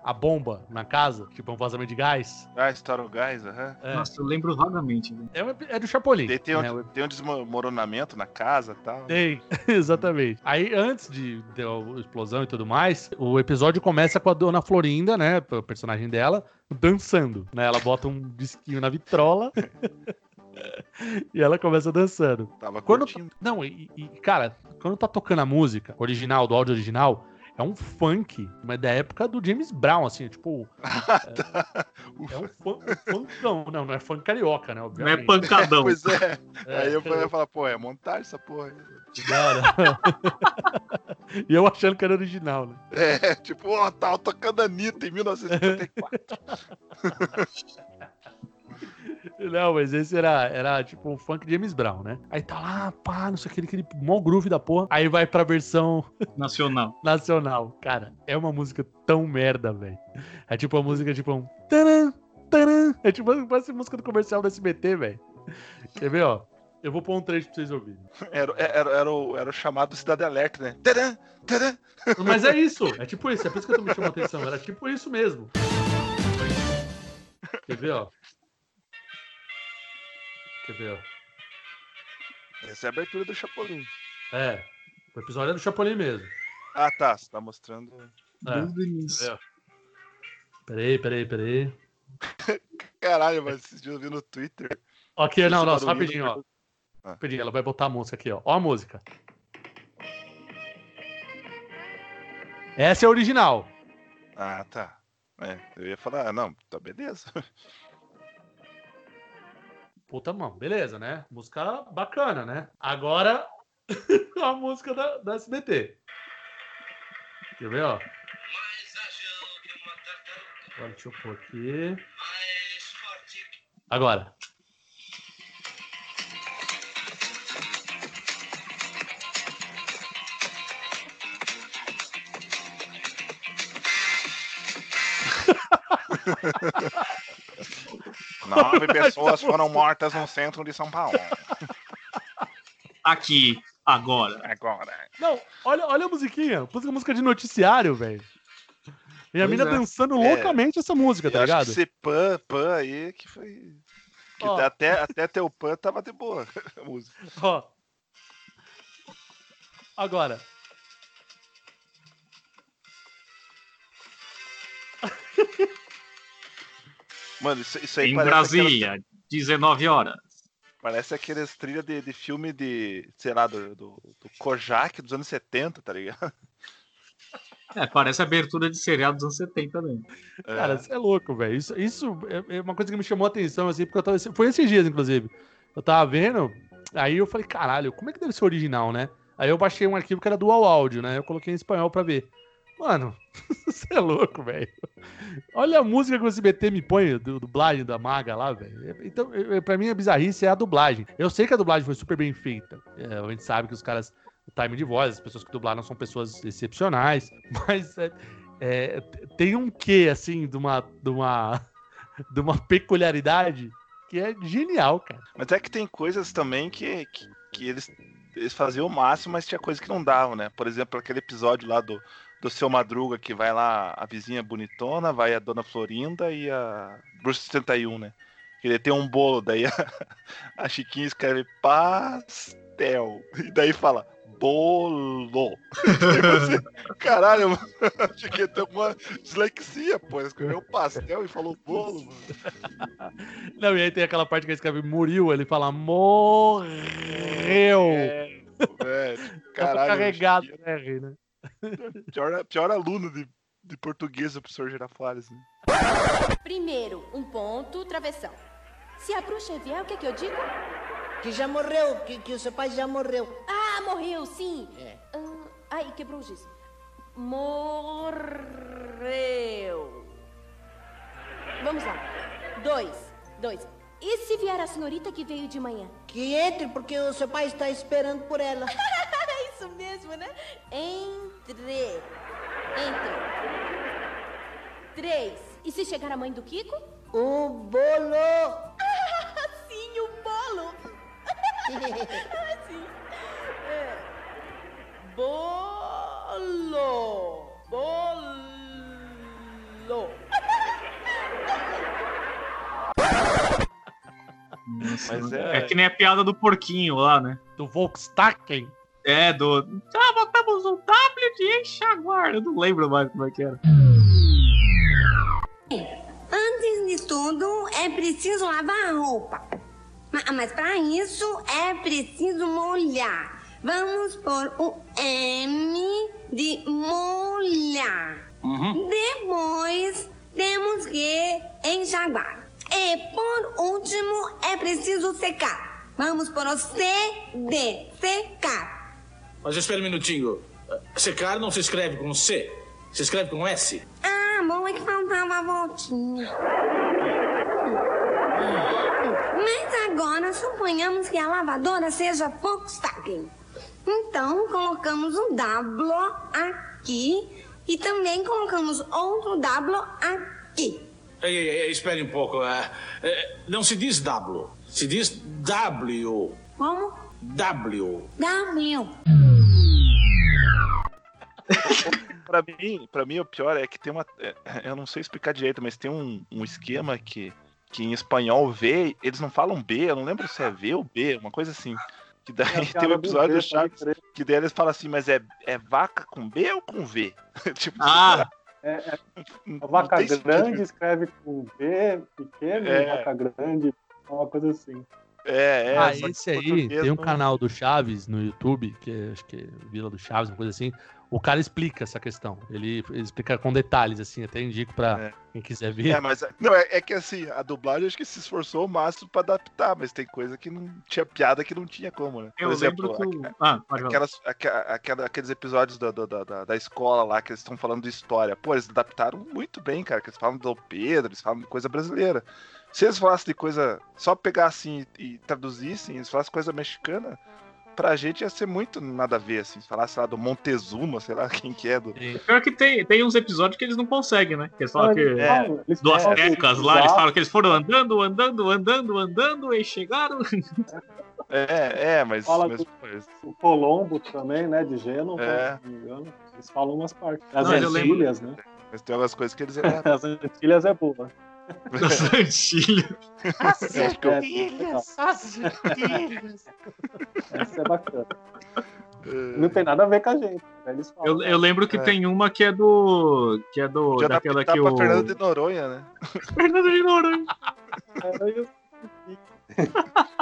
a bomba na casa, tipo um vazamento de gás. Ah, estoura o gás, aham. É, Nossa, eu lembro vagamente. velho. é, um- é do Chapolin. Tem um, né? tem um desmoronamento na casa e tal. Tem, exatamente. Aí, antes de ter a explosão e tudo mais, o episódio começa com a dona Florinda, né? O personagem dela, dançando. Né? Ela bota um disquinho na vitrola. e ela começa dançando. Tava Quando- curtindo. Não, e, e, cara, quando tá tocando a música original, do áudio original, é um funk, mas da época do James Brown, assim, tipo. É, é um funk, um funkão, não, não é funk carioca, né? Não é Obviamente. pancadão. Pois é. É. Aí eu ia falar, pô, é montagem essa porra. aí. Hora. e eu achando que era original, né? É, tipo, ó, tava tocando Anitta em 1974. Não, mas esse era, era tipo um funk James Brown, né? Aí tá lá, pá, não sei o que, aquele mó groove da porra. Aí vai pra versão Nacional. nacional. Cara, é uma música tão merda, velho. É tipo uma música, tipo um. Taran, taran. É tipo, parece música do comercial do SBT, velho. Quer ver, ó? Eu vou pôr um trecho pra vocês ouvirem. Era, era, era, o, era o chamado Cidade Alerta, né? Tadã, tadã. Mas é isso, é tipo isso, é por isso que eu tô me chamando a atenção. Era tipo isso mesmo. Quer ver, ó? Quer ver, ó? Essa é a abertura do Chapolin. É, o episódio é do Chapolin mesmo. Ah, tá. Você tá mostrando. É. Desde o início. Peraí, peraí, peraí. Caralho, mas esses dias eu vi no Twitter. Aqui, não, não, só rapidinho, ó. Ah. Rapidinho, ela vai botar a música aqui, ó. Ó a música. Essa é a original. Ah, tá. É, eu ia falar, ah, não, tá beleza. Puta mão, beleza, né? Música bacana, né? Agora, a música da, da SBT. Quer ver, ó? Agora, deixa eu pôr aqui. Agora. Nove pessoas foram mortas no centro de São Paulo. Aqui, agora. Agora. Não, olha, olha a musiquinha. Música, música de noticiário, velho. E a Pois mina é. dançando É. loucamente essa música, Eu tá acho ligado? que esse pan, pan aí que foi. Que até, até ter o pan tava de boa a música. Ó. Agora. Mano, isso, isso aí Em parece Brasília, 19 horas. Aquelas, parece aqueles trilhas de, de filme de, sei lá, do, do, do Kojak dos anos 70, tá ligado? É, parece abertura de seriado dos anos 70 também. É. Cara, você é louco, velho. Isso, isso é é uma coisa que me chamou a atenção, assim, porque eu tava. Foi esses dias, inclusive. Eu tava vendo, aí eu falei, caralho, como é que deve ser original, né? Aí eu baixei um arquivo que era dual áudio, né? Eu coloquei em espanhol pra ver. Mano, você é louco, velho. Olha a música que o SBT me põe, do dublagem da Maga lá, velho. Então, pra mim, a bizarrice é a dublagem. Eu sei que a dublagem foi super bem feita. É, a gente sabe que os caras, o time de voz, as pessoas que dublaram são pessoas excepcionais, mas é, é, tem um quê, assim, de uma, de uma, de uma peculiaridade que é genial, cara. Mas é que tem coisas também que, que, que eles, eles faziam o máximo, mas tinha coisa que não davam, né? Por exemplo, aquele episódio lá do, do Seu Madruga, que vai lá a vizinha bonitona, vai a Dona Florinda e a Bruxa 71, né? Ele tem um bolo, daí a, a Chiquinha escreve pastel, e daí fala bolo. Assim, Caralho, mano, a Chiquinha tem uma dislexia, pô. Ela escreveu pastel e falou bolo, mano. Não, e aí tem aquela parte que ele escreve muriu, ele fala morreu. É, velho, Tá caralho. carregado né? Pior, pior aluno de, de português, o professor Girafales. Né? Primeiro, um ponto, travessão. Se a bruxa vier, o que é que eu digo? Que já morreu, que, que o seu pai já morreu. Ah, morreu, sim. É. Ah, ai, quebrou o giz. Morreu. Vamos lá. Dois, dois. E se vier a senhorita que veio de manhã? Que entre, porque o seu pai está esperando por ela. isso mesmo, né? Entre. Entre. Três. E se chegar a mãe do Kiko? O bolo. Ah, sim, o bolo. ah, sim. É. Bolo. Bolo. É... é... que nem a piada do porquinho lá, né? Do Volkswagen. É, do. Ah, botamos um W de enxaguar. Eu não lembro mais como é que era. Antes de tudo, é preciso lavar a roupa. Ma- Mas para isso é preciso molhar. Vamos por o M de molhar. Depois temos que enxaguar. E por último é preciso secar. Vamos por o C de secar. Mas espera um minutinho. Secar não se escreve com C, se escreve com S. Ah, bom, é que faltava a voltinha. Mas agora suponhamos que a lavadora seja Volkswagen. Então colocamos um W aqui e também colocamos outro W aqui. Ei, ei, ei, espere um pouco. é, é, não se diz W, se diz W. Como? W. W. Pra mim, pra mim, o pior é que tem uma. é, Eu não sei explicar direito, mas tem um, um esquema que, que em espanhol V, eles não falam B, eu não lembro se é V ou B, uma coisa assim. Que daí É tem um episódio do Chaves que daí eles falam assim, mas é, é vaca com B ou com V? tipo, Ah, É, é, a vaca grande escreve com B pequeno, É. vaca grande, uma coisa assim. É, é. ah, esse aí, tem um não- canal do Chaves no YouTube, que é, acho que é Vila do Chaves, uma coisa assim. O cara explica essa questão. Ele, ele explica com detalhes, assim, até indico pra É. quem quiser ver. É, mas não, é, é que assim, a dublagem acho que se esforçou o máximo pra adaptar, mas tem coisa que não tinha piada que não tinha como, né? eu lembro que o. Ah. Aquelas, aquela- aqueles episódios da, da, da, da escola lá que eles estão falando de história. Pô, eles adaptaram muito bem, cara. Que eles falam do Pedro, eles falam de coisa brasileira. Se eles falassem de coisa. Só pegassem e, e traduzissem, eles falassem coisa mexicana, pra gente ia ser muito nada a ver, assim. Se falasse lá do Montezuma, sei lá quem que é. Do... Pior que tem, tem uns episódios que eles não conseguem, né? Que eles falam Não, que. é, eles Do Aztecas lá, eles falam que eles foram andando, andando, andando, andando e chegaram. É, é, mas. Fala mas, do- O Colombo também, né? De Gênova, É. se não me engano. Eles falam umas partes. As Não, mas eu lembro- Antilhas, né? mas tem algumas coisas que eles. As Antilhas é boa. Das Antilhas. As Antilhas, Essa é bacana. Não tem nada a ver com a gente. né? Eles falam. Eu, eu lembro que É. tem uma que é do. Que é do. Podia daquela que pra o. Fernando de Noronha, né? Fernando de Noronha. É,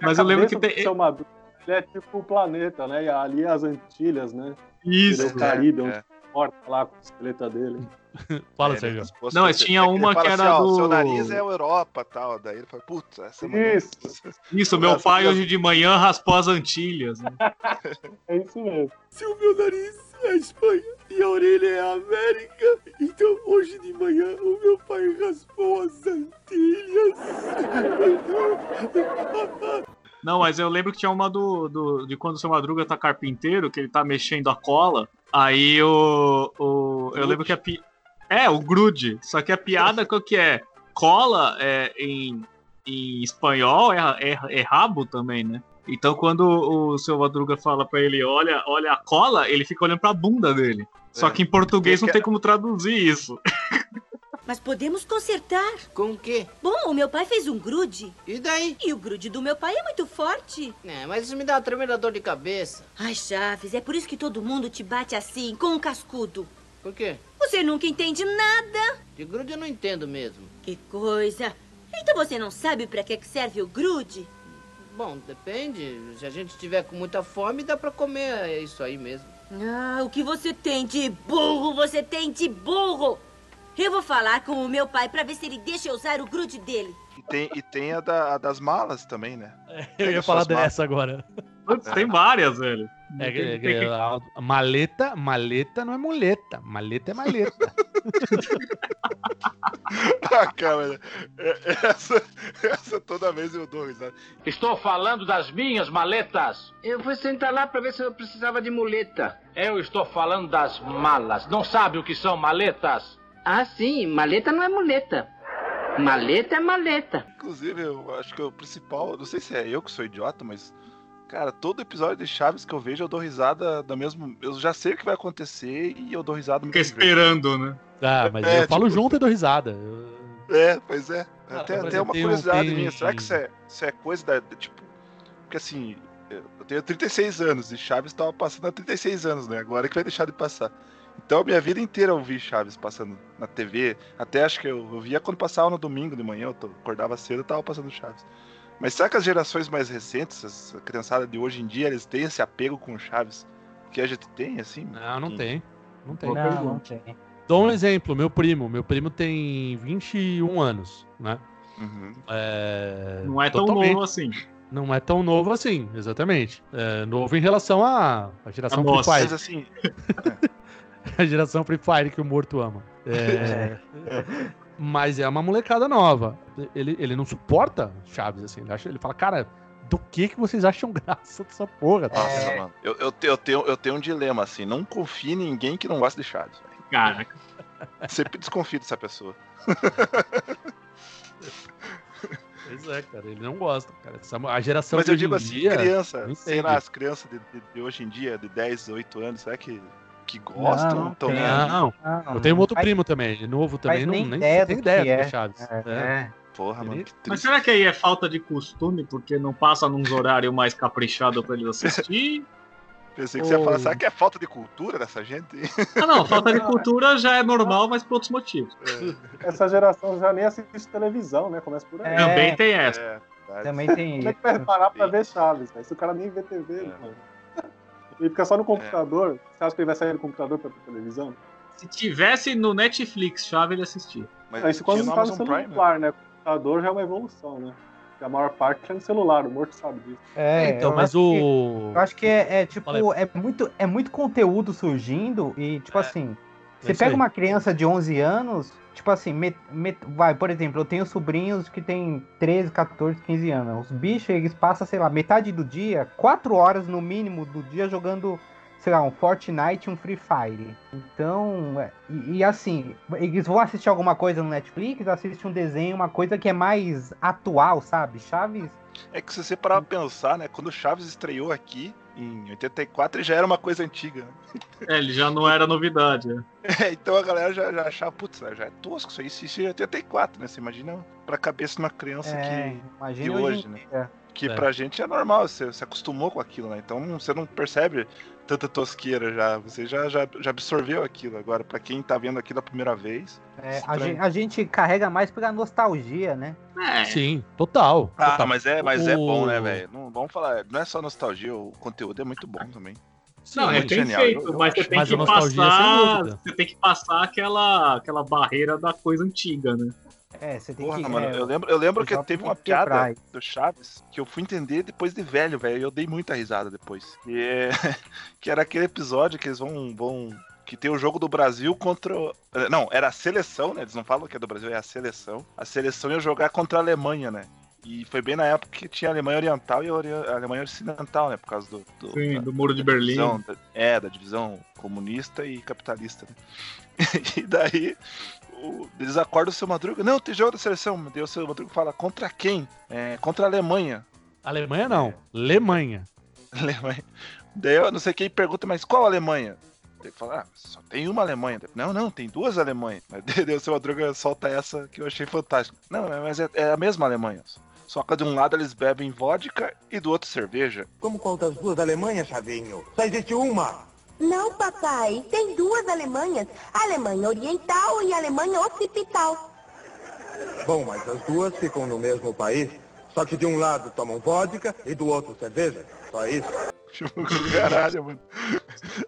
Mas eu lembro que tem. Ele é tipo o planeta, né? E ali as Antilhas, né? Isso. Ele é Caribe, é, morta lá com a esqueleta dele. Fala, É, Sérgio. mas fosse- Não, mas tinha uma que assim, era ó, do- Seu nariz é a Europa tal. Daí ele fala, putz, essa é Isso. Isso, meu pai hoje de manhã raspou as Antilhas. né? É isso mesmo. Se o meu nariz é a Espanha e a orelha é a América, então hoje de manhã o meu pai raspou as Antilhas. Não, mas eu lembro que tinha uma do, do- de quando o seu Madruga tá carpinteiro, que ele tá mexendo a cola. Aí o. o eu lembro que a pi... É, o grude. Só que a piada qual que é? Cola é, em, em espanhol é, é, é rabo também, né? Então quando o seu Madruga fala pra ele, olha, olha a cola, ele fica olhando pra bunda dele. Só É. que em português não tem como traduzir isso. Mas podemos consertar. Com o quê? Bom, o meu pai fez um grude. E daí? E o grude do meu pai é muito forte. É, mas isso me dá uma tremenda dor de cabeça. Ai, Chaves, é por isso que todo mundo te bate assim, com um cascudo. Por quê? Você nunca entende nada. De grude eu não entendo mesmo. Que coisa. Então você não sabe pra que serve o grude? Bom, depende. Se a gente tiver com muita fome, dá pra comer é isso aí mesmo. Ah, o que você tem de burro, você tem de burro. Eu vou falar com o meu pai pra ver se ele deixa eu usar o grude dele. E tem, e tem a, da- a das malas também, né? Eu ia falar dessa agora. Tem várias, velho. É, é, que- a- a maleta, maleta não é muleta. Maleta é maleta. Ah, cara, é- essa, essa toda vez eu dou risada. Estou falando das minhas maletas. Eu fui sentar lá pra ver se eu precisava de muleta. Eu estou falando das malas. Não sabe o que são maletas? Ah, sim, maleta não é muleta. Maleta é maleta. Inclusive, eu acho que o principal, não sei se é eu que sou idiota, mas. Cara, todo episódio de Chaves que eu vejo, eu dou risada da mesma. Eu já sei o que vai acontecer e eu dou risada Fica esperando, né? Ah, mas É, eu falo tipo- junto e dou risada. Eu- É, pois é. Até, por até uma um- curiosidade minha, será que isso é, isso é coisa da. da- Tipo. Porque assim, eu tenho 36 anos e Chaves tava passando há 36 anos, né? Agora que vai deixar de passar. Então a minha vida inteira eu vi Chaves passando na TV. Até acho que eu, eu via quando passava no domingo de manhã, eu tô- acordava cedo e tava passando Chaves. Mas será que as gerações mais recentes, essa criançada de hoje em dia, eles têm esse apego com Chaves que a gente tem, assim? Não, não Que- tem. Não tem. Não, não tem. Dou um exemplo, meu primo. Meu primo tem 21 anos, né? Uhum. É, Não é tão totalmente- novo assim. Não é tão novo assim, exatamente. É novo em relação à, geração A Free. Fire. Mas assim, a geração Free Fire que o morto ama. É, mas é uma molecada nova. Ele, ele não suporta Chaves, assim. Ele, acha, ele fala, cara, do que que vocês acham graça dessa porra? tá?" nossa, mano. Eu, eu, eu tenho, eu tenho um dilema, assim. Não confie em ninguém que não gosta de Chaves. Caraca. Sempre desconfie dessa pessoa. Pois é, cara, ele não gosta, cara. Essa- a geração Mas de eu hoje digo em assim, dia, criança, sei lá, as crianças de, de- de hoje em dia, de 10, 8 anos, será que, que gostam? não tão tem. nem aí? Não, Não, eu tenho um outro faz- primo também, novo também, não, nem nem ideia tem ideia que do que é. é Chaves. É, É. é. Porra, mano, que Mas será que aí é falta de costume, porque não passa nos horários mais caprichados pra eles assistir? Pensei que você ia falar, será que é falta de cultura dessa gente? Ah, não, falta de cultura já é normal, mas por outros motivos. Essa geração já nem assiste televisão, né? Começa por aí. É. Também tem essa. É. Também tem é isso. que vai parar pra ver Chaves, velho? Se o cara nem vê TV, É. mano. Ele fica só no computador. Você acha que ele vai sair do computador pra televisão? Se tivesse no Netflix, chave ele assistia. Mas Ah, Isso quando não tá no Amazon Prime, né? celular, né? O computador já é uma evolução, né? A maior parte é no celular, o morto sabe disso. É, então, eu mas acho que- o. Eu acho que é, é, tipo, é muito, é muito conteúdo surgindo e, tipo assim, você isso pega uma criança de 11 anos, tipo assim, met- met- vai, por exemplo, eu tenho sobrinhos que têm 13, 14, 15 anos. Os bichos, eles passam, sei lá, metade do dia, 4 horas no mínimo do dia jogando, sei lá, um Fortnite e um Free Fire. Então, é, e, e assim, eles vão assistir alguma coisa no Netflix, assistem um desenho, uma coisa que é mais atual, sabe? Chaves É que se você parar pra pensar, né? Quando o Chaves estreou aqui, em 84, ele já era uma coisa antiga. né? É, ele já não era novidade. né? É, então a galera já, já achava, putz, já é tosco isso aí, isso em 84, né? Você imagina pra cabeça de uma criança é, que, de hoje, hoje, né? que É. pra gente é normal, você se acostumou com aquilo, né? Então você não percebe tanta tosqueira já, você já, já, já absorveu aquilo. Agora, pra quem tá vendo aquilo a primeira vez. É, a, gente, a gente carrega mais pela nostalgia, né? É, Sim, total. Ah, total. mas é, mas é bom, né, O- velho? Não, vamos falar, não é só nostalgia, o conteúdo é muito bom também. não, é bem genial, feito, eu- eu mas você tem Mas que a nostalgia, sem passar. Você tem que passar aquela, aquela barreira da coisa antiga, né? É, você tem Porra, que. mano, é, eu lembro, eu lembro que teve tem uma piada do Chaves que eu fui entender depois de velho, velho. E eu dei muita risada depois. E é- que era aquele episódio que eles vão. vão que tem o jogo do Brasil contra. o- Não, era a seleção, né? Eles não falam que é do Brasil, é a seleção. A seleção ia jogar contra a Alemanha, né? E foi bem na época que tinha a Alemanha Oriental e a Alemanha Ocidental, né? Por causa do. do Sim, da- do Muro de Berlim. divisão, da- é, da divisão comunista e capitalista. Né? e daí o- eles acordam o seu Madruga. Não, tem jogo da seleção. Daí o seu Madruga fala: contra quem? É, contra a Alemanha. Alemanha não, Alemanha. Alemanha. Daí eu não sei quem pergunta, mas qual Alemanha? Ele fala, ah, só tem uma Alemanha. Não, não, tem duas Alemanhas. Daí o seu Madruga solta essa que eu achei fantástica. Não, mas é, é a mesma Alemanha. Só que de um lado eles bebem vodka e do outro cerveja. Como quantas duas Alemanhas, Chavinho? Só existe uma. Não, papai. Tem duas Alemanhas. A Alemanha Oriental e a Alemanha Ocidental. Bom, mas as duas ficam no mesmo país. Só que de um lado tomam vodka e do outro cerveja. Só isso. Tipo, caralho, mano.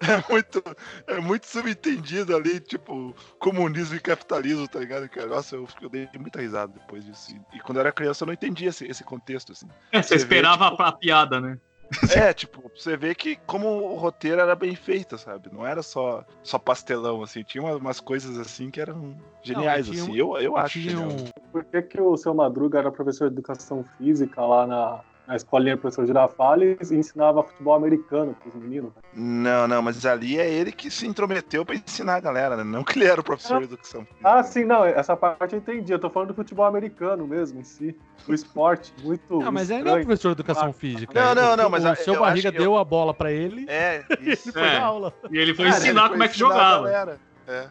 É muito, é muito subentendido ali, tipo, comunismo e capitalismo, tá ligado? Cara? Nossa, eu, eu dei muita risada depois disso. E, quando eu era criança eu não entendia esse, esse contexto, assim. É, você Você vê, esperava tipo- a piada, né? É, tipo, você vê que como o roteiro era bem feito, sabe? Não era só, só pastelão, assim. Tinha umas, coisas, assim, que eram geniais, Não, assim. um- Eu, eu acho um- Por que, que o seu Madruga era professor de educação física lá na, na escolinha do professor Girafales e ensinava futebol americano pros meninos? Não, não, mas ali é ele que se intrometeu pra ensinar a galera, né? Não que ele era o professor de educação física. Ah, sim, não, essa parte eu entendi. Eu tô falando do futebol americano mesmo, em si. O esporte, muito. Ah, mas ele não é estranho. professor de educação física. Não, não, O- não, mas o a- seu eu barriga que eu- deu a bola pra ele É, e ele isso. foi É. na aula. E ele foi Cara, ensinar ele como é que jogava. galera. É.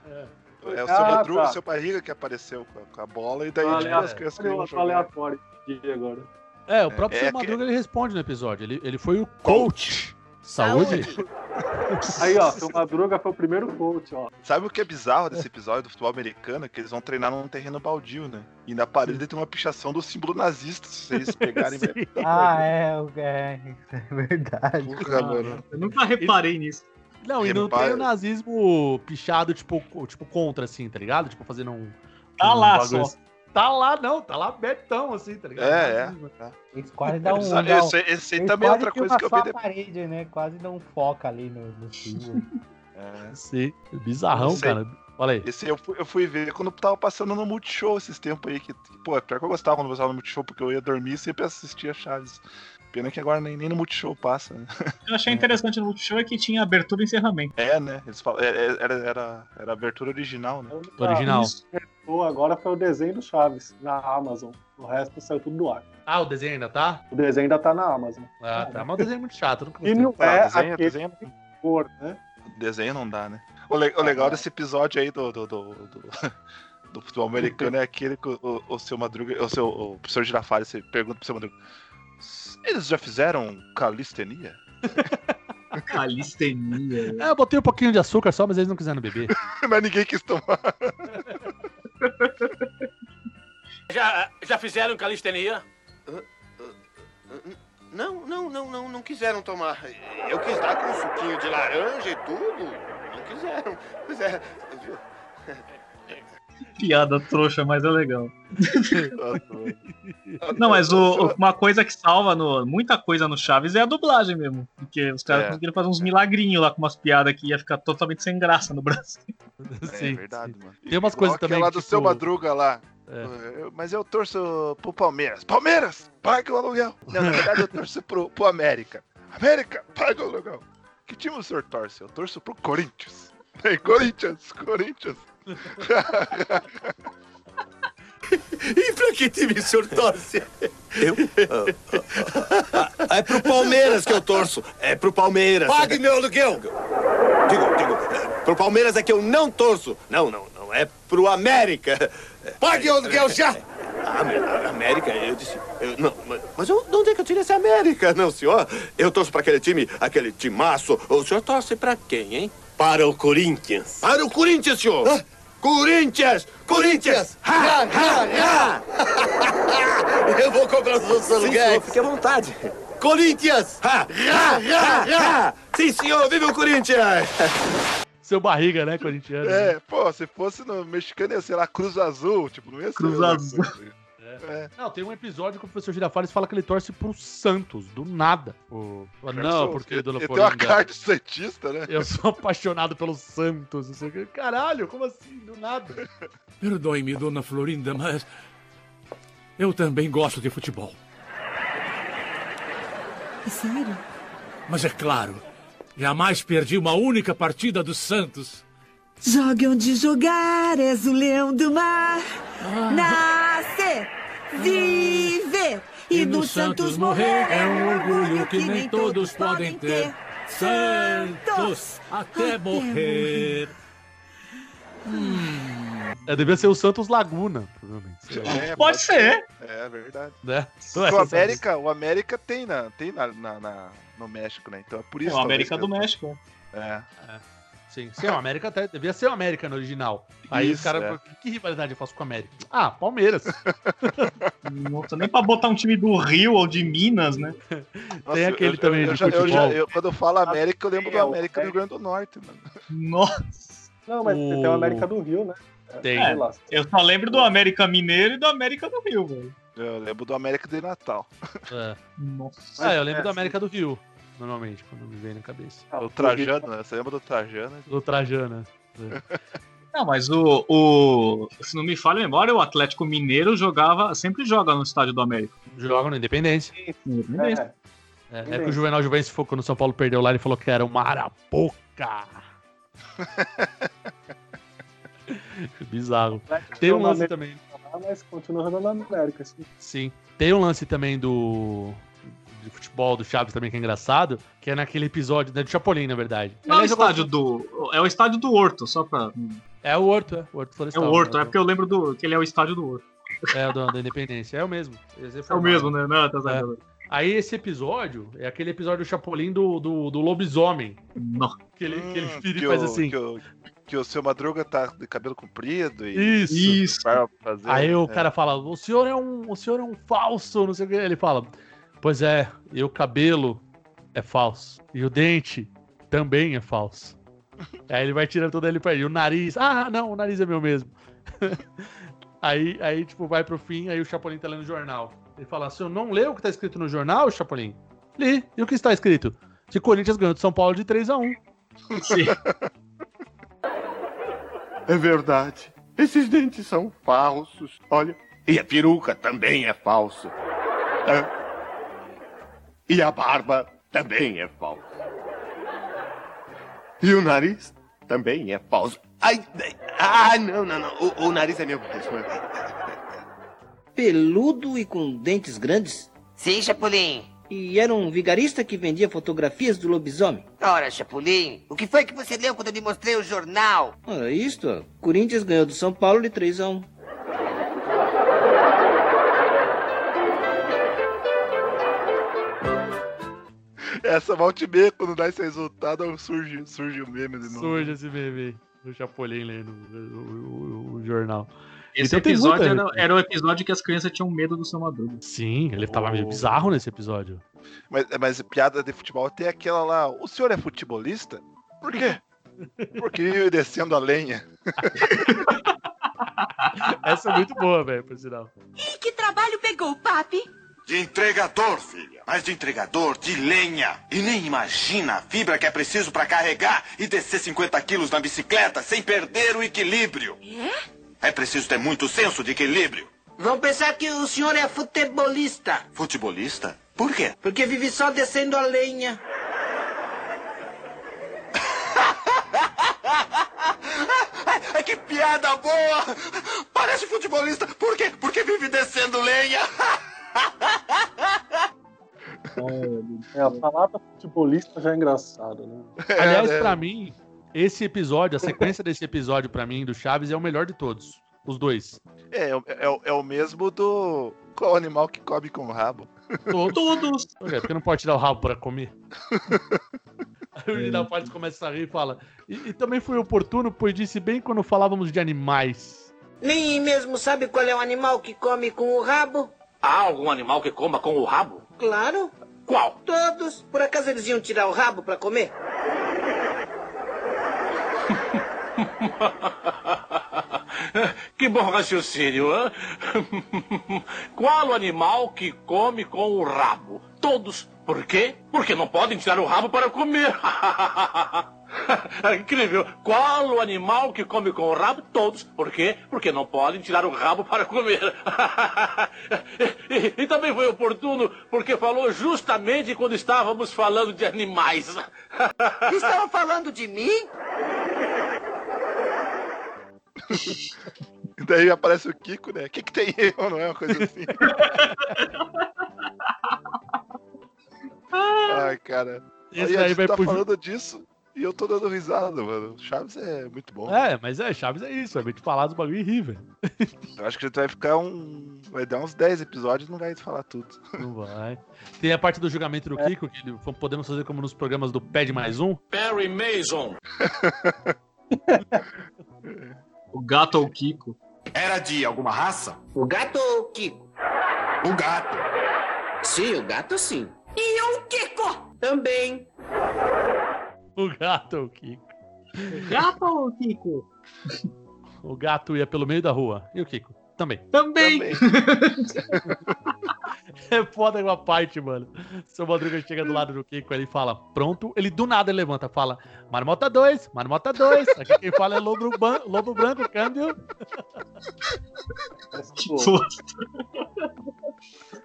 É o Ah, seu Madruga, tá. o seu barriga que apareceu com a, com a bola e daí Ah, tipo, as crianças queriam Aleatório, jogar. aleatório de agora. É, o próprio É, Seu é que- Madruga ele responde no episódio. Ele, ele foi o coach. Saúde? Aí, ó, seu Madruga foi o primeiro coach, ó. Sabe o que é bizarro desse episódio do futebol americano? Que eles vão treinar num terreno baldio, né? E na parede tem uma pichação do símbolo nazista, se vocês pegarem. Ah, é, o- é, é verdade. Porra, mano. Eu nunca reparei nisso. Não, e não Repara- tem o nazismo pichado, tipo, tipo contra, assim, tá ligado? Tipo, fazendo um. Tá um lá bagulho só. Tá lá, não, tá lá betão, assim, tá ligado? É, é. Eles quase dão um. Esse, esse, esse aí eles também é outra coisa que eu vi a depois. parede, né? Quase não foca ali no, no símbolo. É. Sim, bizarrão, Esse aí- cara. Fala aí. Esse eu fui, eu fui ver quando tava passando no Multishow esses tempos aí. Que, pô, é pior que eu gostava quando eu passava no Multishow, porque eu ia dormir e sempre assistia Chaves. Pena que agora nem, nem no Multishow passa, né? Eu achei interessante no Multishow é que tinha abertura e encerramento. É, né? Eles falam, é- é- era, era, era a abertura original, né? Original. Que acertou agora foi o desenho do Chaves na Amazon. O resto saiu tudo do ar. Ah, o desenho ainda tá? O desenho ainda tá na Amazon. Ah, tá. Mas o desenho é muito chato. Nunca E não Ah, é desenho- aquele desenho- cor, né? Desenho não dá, né? O, le- o legal desse episódio aí do, do, do, do- do futebol americano é aquele que o, o, o seu Madruga, o seu o professor Girafales, você pergunta pro seu Madruga. Eles já fizeram calistenia? Calistenia. É, eu botei um pouquinho de açúcar só, mas eles não quiseram beber. Mas ninguém quis tomar. Já, já fizeram calistenia? Não, não, não, não, não quiseram tomar. Eu quis dar com um suquinho de laranja e tudo. Não quiseram. Pois é. Piada trouxa, mas é legal. Não, mas o- uma coisa que salva no, muita coisa no Chaves é a dublagem mesmo. Porque os caras É. conseguiram fazer uns milagrinhos lá com umas piadas que ia ficar totalmente sem graça no Brasil. É Sim, verdade, sim. mano. Tem umas coisas também que, do tipo- seu Madruga lá. É. Mas eu torço pro Palmeiras. Palmeiras, paga o aluguel. Não, na verdade eu torço pro, pro América. América, paga o aluguel. Que time o senhor torce? Eu torço pro Corinthians. Corinthians, Corinthians. E pra que time o senhor torce? Eu? é pro Palmeiras que eu torço. É pro Palmeiras. Pague meu aluguel. Digo, digo, é, pro Palmeiras é que eu não torço. Não, não, não. É pro América. Pague o aluguel já. América, eu disse. eu- não, mas, eu, de onde é que eu tirei essa América? Não, senhor. Eu torço pra aquele time, aquele timaço. O senhor torce pra quem, hein? Para o Corinthians. Para o Corinthians, senhor. Corinthians! Corinthians! Ha, ha, ha! Eu vou comprar os outros aluguéis. Fique à vontade. Corinthians! Ha, ha, ha, ha! Sim, senhor! Viva o Corinthians! Seu barriga, né, corintiano? É, pô, se fosse no mexicano ia ser lá Cruz Azul, tipo, não ia ser. Cruz Azul. coisa. É. Não, tem um episódio que o professor Girafales fala que ele torce pro Santos, do nada. O... Não, porque, dona Ele tem uma Florinda, cara de santista, né? eu sou apaixonado pelo Santos. não sei o. Caralho, como assim? Do nada. Perdoe-me, dona Florinda, mas. Eu também gosto de futebol. Sério? Mas é claro, jamais perdi uma única partida do Santos. Jogue onde jogar, és o leão do mar. Nascer, viver e, no Santos morrer é um orgulho que nem todos podem ter. Santos até morrer. É, devia ser o Santos Laguna, provavelmente. É, Pode ser. É verdade. Né? O América, o América tem, na, tem na, na- na- no México, né? Então é por É isso. o América do México. É. Sim, sim, o América até, devia ser o América no original. Aí os Isso, caras, é. que, que rivalidade eu faço com o América? Ah, Palmeiras. Nossa, nem pra botar um time do Rio ou de Minas, né? Nossa, Tem aquele eu- também eu de já- eu futebol. já- eu- Quando eu falo América, eu lembro do É, o América do Rio. Grande do Norte, mano. Nossa. Não, mas tem o América do Rio, né? Tem. lá. Eu só lembro do América Mineiro e do América do Rio, velho. Eu lembro do América de Natal. É. Nossa. Ah, eu lembro é, do América do Rio, normalmente, quando me vem na cabeça. Ah, O Trajano, né? Você lembra do Trajano? Do Trajana. Não, mas o, o. Se não me falha a memória, o Atlético Mineiro jogava. Sempre joga no estádio do América. Joga no Independência. Independência. É, É, é que o Juvenal Juvencio, foi quando o São Paulo perdeu lá, ele falou que era uma arapuca. Bizarro. Tem um lance também. Mas continua jogando na América, assim. Sim. Tem um lance também do. De futebol do Chaves também que é engraçado, que é naquele episódio, né, do Chapolin, na verdade. Não é o estádio do. é o estádio do Horto, só pra. É o Horto, é. O Horto É Florestal. o Horto, né? é porque eu lembro do, que ele é o estádio do Horto. É, o da, Independência. É o mesmo. É o mesmo, né? Não, tá certo. Aí esse episódio é aquele episódio do Chapolin do, do, do lobisomem. Não. Que ele, que ele Hum, vira e faz o- assim. Que o, que o seu Madruga tá de cabelo comprido e. Isso. Fazer, Aí o é. cara fala: o senhor é um. O senhor é um falso, não sei o que. Ele fala: Pois é, e o cabelo é falso. E o dente também é falso. aí ele vai tirando tudo ele pra ele. E o nariz. Ah, não, o nariz é meu mesmo. aí, aí, tipo, vai pro fim, aí o Chapolin tá lendo o jornal. Ele fala: Se eu não ler o que tá escrito no jornal, Chapolin, li. E o que está escrito? Que Corinthians ganhou de São Paulo de 3 a 1 Sim. É verdade. Esses dentes são falsos. Olha. E a peruca também é falsa. É. E a barba também é falsa. E o nariz também é falso. Ai, ai, ah, não, não, não. O, o nariz é meu mesmo. Peludo e com dentes grandes? Sim, Chapolin. E era um vigarista que vendia fotografias do lobisomem? Ora, Chapolin, o que foi que você leu quando eu lhe mostrei o jornal? Ah, isto, ó. Corinthians ganhou do São Paulo de 3 a 1 Essa volta e meia, quando dá esse resultado, surge, surge o meme de novo. Surge esse meme do Chapolin lendo o, o- o- o jornal. Esse Então episódio muita- era, era o episódio que as crianças tinham medo do seu Madruga. Sim, ele tava meio bizarro nesse episódio. Mas, mas piada de futebol tem aquela lá. O senhor é futebolista? Por quê? Porque vive descendo a lenha. Essa é muito boa, velho, por sinal. E que trabalho pegou, papi? De entregador, filha. Mas de entregador de lenha. E nem imagina a fibra que é preciso para carregar e descer 50 quilos na bicicleta sem perder o equilíbrio. É? É preciso ter muito senso de equilíbrio. Vão pensar que o senhor é futebolista. Futebolista? Por quê? Porque vive só descendo a lenha. Ai, que piada boa! Parece futebolista. Por quê? Porque vive descendo lenha. É, a palavra futebolista já é engraçada, né? Aliás, é. pra mim, esse episódio, a sequência desse episódio, pra mim, do Chaves, é o melhor de todos. Os dois. É, é, o- é é o mesmo do. Qual animal que come com o rabo? Todos. Quê? Porque não pode tirar o rabo pra comer. Aí o Ginaldo Paz começa a rir e fala. E, e também foi oportuno, pois disse bem quando falávamos de animais. Nem mesmo sabe qual é o animal que come com o rabo? Há algum animal que coma com o rabo? Claro. Qual? Todos. Por acaso eles iam tirar o rabo pra comer? que bom raciocínio, hã? Qual o animal que come com o rabo? Todos. Por quê? Porque não podem tirar o rabo para comer. Incrível. Qual o animal que come com o rabo? Todos. Por quê? Porque não podem tirar o rabo para comer. e, e também foi oportuno porque falou justamente quando estávamos falando de animais. Estava falando de mim? Daí aparece o Kiko, né? O que, que tem eu, não é uma coisa assim? Ai, cara. Esse Aí a daí gente vai tá pro- falando disso e eu tô dando risada, mano. Chaves é muito bom. É, mas é, Chaves é isso, é a gente falar dos bagulho e rir, velho. Eu acho que a gente vai ficar um. Vai dar uns 10 episódios e não vai falar tudo. Não vai. Tem a parte do julgamento do Kiko, que podemos fazer como nos programas do Pede Mais Um. Perry Mason. O gato ou o Kiko. Era de alguma raça? O gato ou o Kiko? O gato. Sim, o gato sim. E o Kiko? Também. O gato é o Kiko. Gato ou o Kiko? O gato ia pelo meio da rua. E o Kiko? Também. Também. É foda uma parte, mano. Seu Madruga chega do lado do Kiko, ele fala, pronto. Ele do nada ele levanta, fala, Marmota 2, Marmota 2. Aqui quem fala é Lobo, Ban- Lobo Branco, câmbio.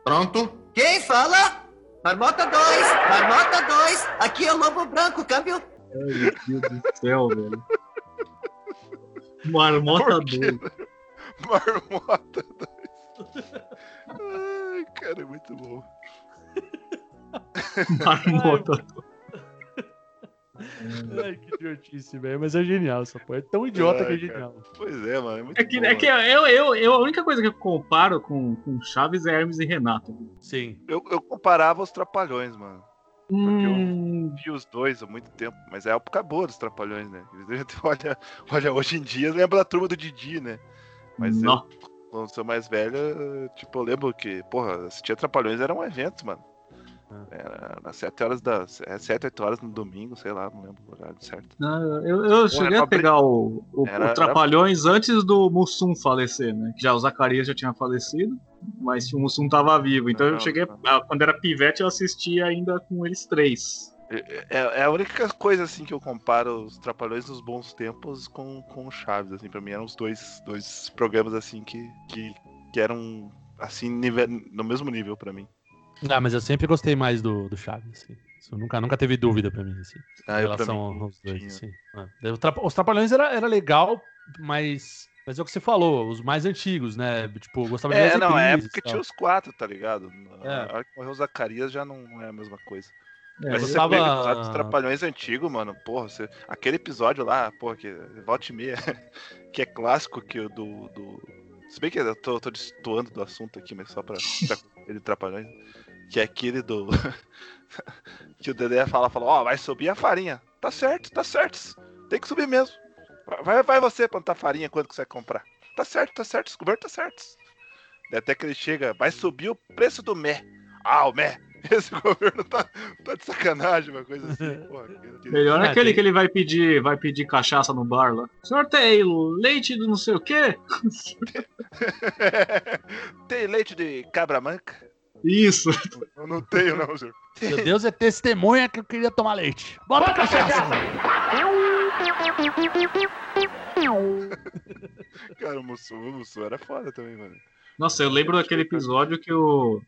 Pronto? Quem fala? Marmota 2, Marmota 2, aqui é o Lobo Branco, câmbio. Ai, meu Deus do céu, velho. Marmota Por quê? doida. Marmota 2. Ai, cara, é muito bom. Marmota Ai, que idiotice, velho. Mas é genial essa porra. É tão idiota que é genial. cara. Pois é, mano. É muito É que, bom, é que eu, eu, eu- a única coisa que eu comparo com, com Chaves é Hermes e Renato. Sim. Eu, eu comparava os Trapalhões, mano. Porque Hum, eu vi os dois há muito tempo. Mas é a época boa dos Trapalhões, né? Olha, olha, hoje em dia lembra da turma do Didi, né? Mas eu, Não. quando sou mais velho, tipo, eu lembro que, porra, assistir Trapalhões era um evento, mano. Era às 7 horas da. É 7, 8 horas no domingo, sei lá, não lembro o horário certo. não, eu, eu cheguei era a pra pegar o, o, Era- o era- Trapalhões antes do Mussum falecer, né? Que já o Zacarias já tinha falecido, mas o Mussum tava vivo. Então eu Não, cheguei. a- Quando era pivete, eu assistia ainda com eles três. É, é a única coisa assim que eu comparo os Trapalhões dos bons tempos com, com o Chaves, assim, pra mim eram os dois, dois programas assim que, que, que eram assim nível, no mesmo nível pra mim. Ah, mas eu sempre gostei mais do, do Chaves, assim. Isso nunca, nunca teve dúvida pra mim, assim. Ah, em relação mim aos dois, assim. É. Trapa- Os Trapalhões era, era legal, mas. Mas é o que você falou, os mais antigos, né? Tipo, eu gostava de É, não, é e tal. tinha os quatro, tá ligado? É. A hora que morreu o Zacarias já não é a mesma coisa. É, Mas você tava- pega o episódio dos Trapalhões antigos, mano, porra, você... aquele episódio lá, porra, que volta e meia, que é clássico que o do, do... Se bem que eu tô, tô destoando do assunto aqui, mas só pra, pra ele Trapalhões, que é aquele do... que o Dedé fala, fala, ó, vai subir a farinha. Tá certo, tá certo, tem que subir mesmo. Vai, vai você plantar farinha você vai comprar. Tá certo, tá certo, o governo tá certo. Daí Até que ele chega, vai subir o preço do Mé. Ah, o Mé. Esse governo tá, tá de sacanagem, uma coisa assim. Porra, Melhor é aquele tem- que ele vai pedir, vai pedir cachaça no bar lá. O senhor tem leite do não sei o quê? Tem leite de cabra manca? Isso. Eu não tenho, não, senhor. Meu Deus é testemunha que eu queria tomar leite. Bota a cachaça! Cara, o Mussu, o Mussu era foda também, mano. Nossa, eu lembro daquele episódio que o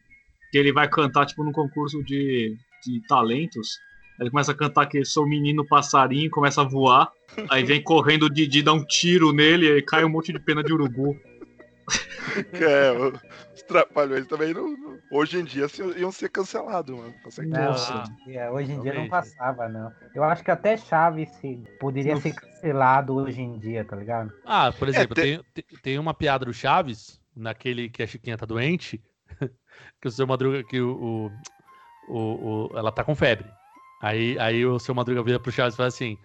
que ele vai cantar tipo num concurso de, de talentos. Aí Ele começa a cantar que sou menino passarinho, começa a voar. Aí vem correndo o Didi, dá um tiro nele, aí cai um monte de pena de urubu. É, os trapalhões também não, não- hoje em dia se- iam ser cancelados, mano. com certeza. Não, hoje em dia- não passava, não. Eu acho que até Chaves se, poderia ser cancelado hoje em dia, tá ligado? Ah, por exemplo, tem- tem, tem- tem uma piada do Chaves, naquele que a Chiquinha tá doente, que o seu Madruga, que o, o, o- o- ela tá com febre. Aí, aí o seu Madruga vira pro Chaves e fala assim: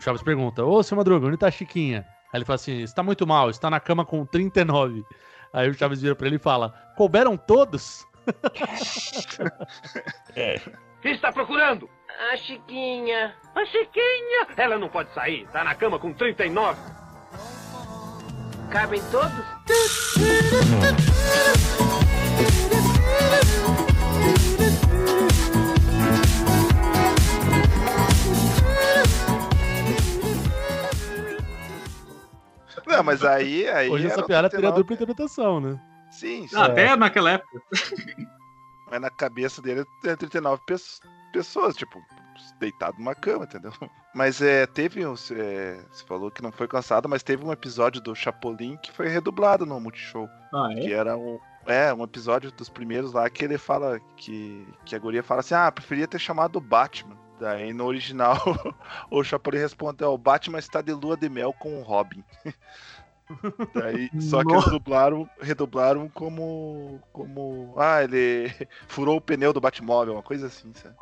o Chaves pergunta, ô seu Madruga, onde tá a Chiquinha? Aí ele fala assim: está muito mal, está na cama com 39. Aí o Chaves vira pra ele e fala: couberam todos? Quem está procurando? A Chiquinha. A Chiquinha! Ela não pode sair, tá na cama com 39. Cabem todos? Não, mas aí. aí Hoje essa piada teria 39. dupla interpretação, né? Sim, sim. Até naquela época. Mas na cabeça dele é 39 pes- pessoas, tipo, deitado numa cama, entendeu? Mas é, teve um. é, você falou que não foi cansado, mas teve um episódio do Chapolin que foi redublado no Multishow. Ah, é? Que era um. É, um episódio dos primeiros lá que ele fala que, que a guria fala assim: ah, preferia ter chamado o Batman. Daí no original o Chapolin responde: ó, o Batman está de lua de mel com o Robin. Daí, só que eles dublaram, redublaram como. como. Ah, ele furou o pneu do Batmóvel, uma coisa assim, sabe?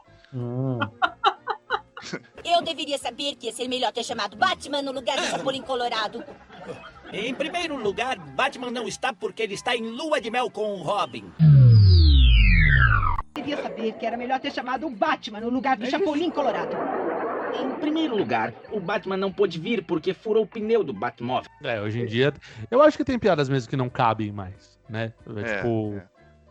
Eu deveria saber que ia ser melhor ter chamado Batman no lugar do Chapolin Colorado. Em primeiro lugar, Batman não está porque ele está em lua de mel com o Robin. Devia saber que era melhor ter chamado o Batman no lugar do Chapolin Colorado. Em primeiro lugar, o Batman não pôde vir porque furou o pneu do Batmóvel. É, hoje em dia. Eu acho que tem piadas mesmo que não cabem mais, né? É, tipo.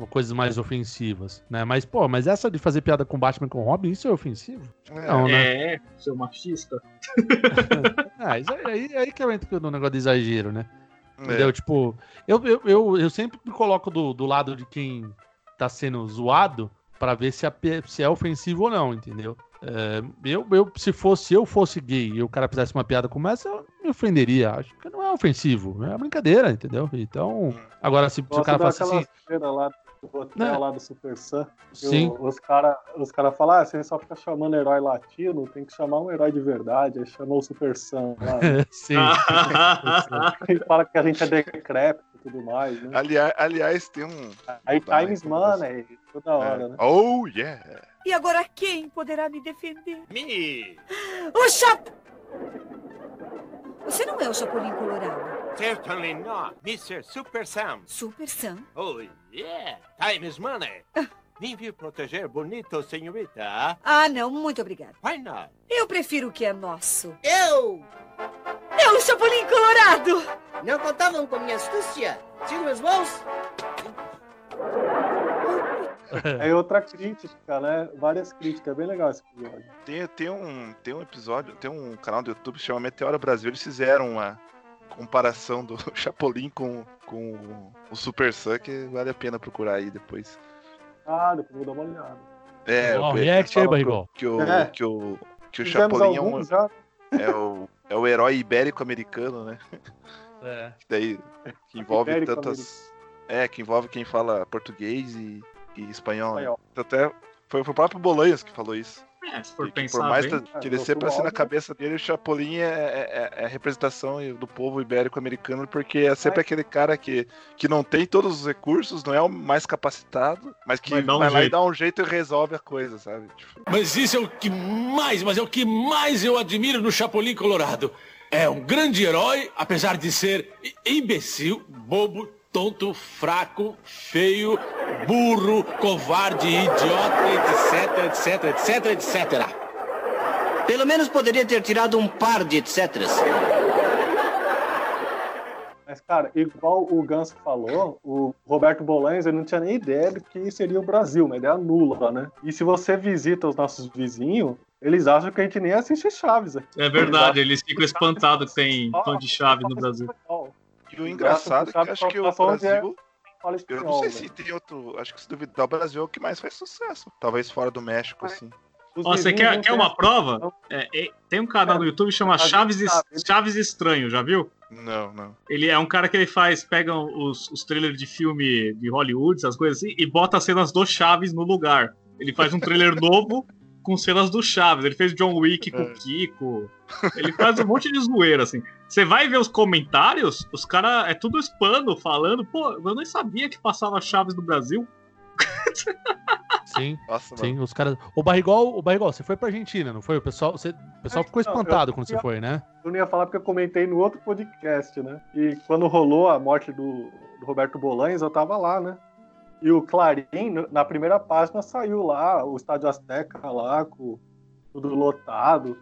Coisas mais ofensivas, né? Mas, pô, mas essa de fazer piada com Batman e com Robin, isso é ofensivo? Não, né? É, seu machista. Ah, isso aí, aí, aí que eu entro no negócio de exagero, né? É. Entendeu? Tipo, eu, eu, eu, eu sempre me coloco do, do lado de quem tá sendo zoado pra ver se, a se é ofensivo ou não, entendeu? É, eu, eu, se fosse eu fosse gay e o cara fizesse uma piada como essa, eu me ofenderia. Acho que não é ofensivo, é uma brincadeira, entendeu? Então, agora se, se o cara daquela assim. lá do hotel Né? lá do Super Sam. Sim. o- os caras os cara falam, ah, você só fica chamando herói latino, tem que chamar um herói de verdade. Aí chamou o Super Sam lá. Sim. E fala que a gente é decrépito tudo mais, né? Aliás, aliás, tem um. Aí Times Money, toda hora, É. né? Oh, yeah! E agora quem poderá me defender? Me! O Chap... Você não é o Chapolin Colorado. Certainly not, Mr. Super Sam. Super Sam? Oh, yeah. Time is money. Vim vir proteger bonito, senhorita. Ah, não, muito obrigada. Why not? Eu prefiro o que é nosso. Eu! É o Chapolin Colorado! Não contavam com minha astúcia? Sigo meus voos? Aí outra crítica, né? Várias críticas, é bem legal esse episódio. Tem, tem, um, tem um episódio, tem um canal do YouTube que chama Meteoro Brasil. Eles fizeram uma comparação do Chapolin com, com o Super Sun, que vale a pena procurar aí depois. Ah, depois vou dar uma olhada. É, o- react aí, Barrigol. Que o, É. que o, que o Chapolin é, um, já. é, o, é o herói ibérico-americano, né? É. Que daí que envolve tantas. É, que envolve quem fala português e, e espanhol. né? Espanhol. Até foi, foi o próprio Bolanhos que falou isso. É, se for pensar por mais bem, que É, ele sempre assim na né? cabeça dele, o Chapolin é, é- é a representação do povo ibérico-americano, porque é sempre aquele cara que, que não tem todos os recursos, não é o mais capacitado, mas que Vai dar um vai lá e jeito. dá um jeito e resolve a coisa, sabe? Tipo, Mas isso é o que mais, mas é o que mais eu admiro no Chapolin Colorado. É um grande herói, apesar de ser imbecil, bobo, tonto, fraco, feio, burro, covarde, idiota, etc, etc, etc, etc. Pelo menos poderia ter tirado um par de etcéteras. Mas, cara, igual o Ganso falou, o Roberto Bolanhos ele não tinha nem ideia do que seria o Brasil, uma ideia nula, né? E se você visita os nossos vizinhos, eles acham que a gente nem assiste Chaves aqui. É verdade, eles ficam espantados que tem fã de Chaves no Brasil. E o engraçado é que eu acho que o Brasil. Fala Eu não sei se tem outro. Acho que se duvidar, o Brasil é o que mais faz sucesso. Talvez fora do México, assim. Ó, você quer, quer uma prova? É, é, tem um canal no YouTube que chama Chaves, Es- Chaves Estranho, já viu? Não, não. Ele é um cara que ele faz, pega os, os trailers de filme de Hollywood, essas coisas assim, e bota as cenas do Chaves no lugar. Ele faz um trailer novo com cenas do Chaves. Ele fez John Wick com o Kiko. Ele faz um monte de zoeira, assim. Você vai ver os comentários, os caras é tudo hispano falando, pô, eu nem sabia que passava Chaves no Brasil. Sim, Nossa, sim, os caras. O Barrigol, o Barrigol, você foi pra Argentina, não foi? O pessoal, você, o pessoal ficou Não, espantado eu- quando você foi, né? Eu não ia falar porque eu comentei no outro podcast, né? E quando rolou a morte do, do Roberto Bolanhos, eu tava lá, né? E o Clarim, na primeira página, saiu lá, o Estádio Azteca lá, com tudo lotado.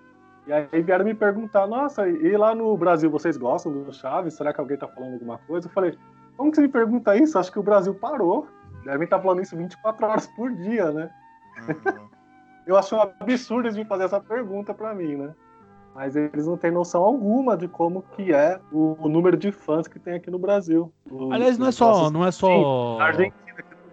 E aí vieram me perguntar, nossa, e lá no Brasil vocês gostam do Chaves? Será que alguém tá falando alguma coisa? Eu falei, como que você me pergunta isso? Acho que o Brasil parou. Devem estar falando isso 24 horas por dia, né? eu acho um absurdo eles me fazer essa pergunta pra mim, né? Mas eles não têm noção alguma de como que é o, número de fãs que tem aqui no Brasil. Aliás, não é só, não é só, Sim,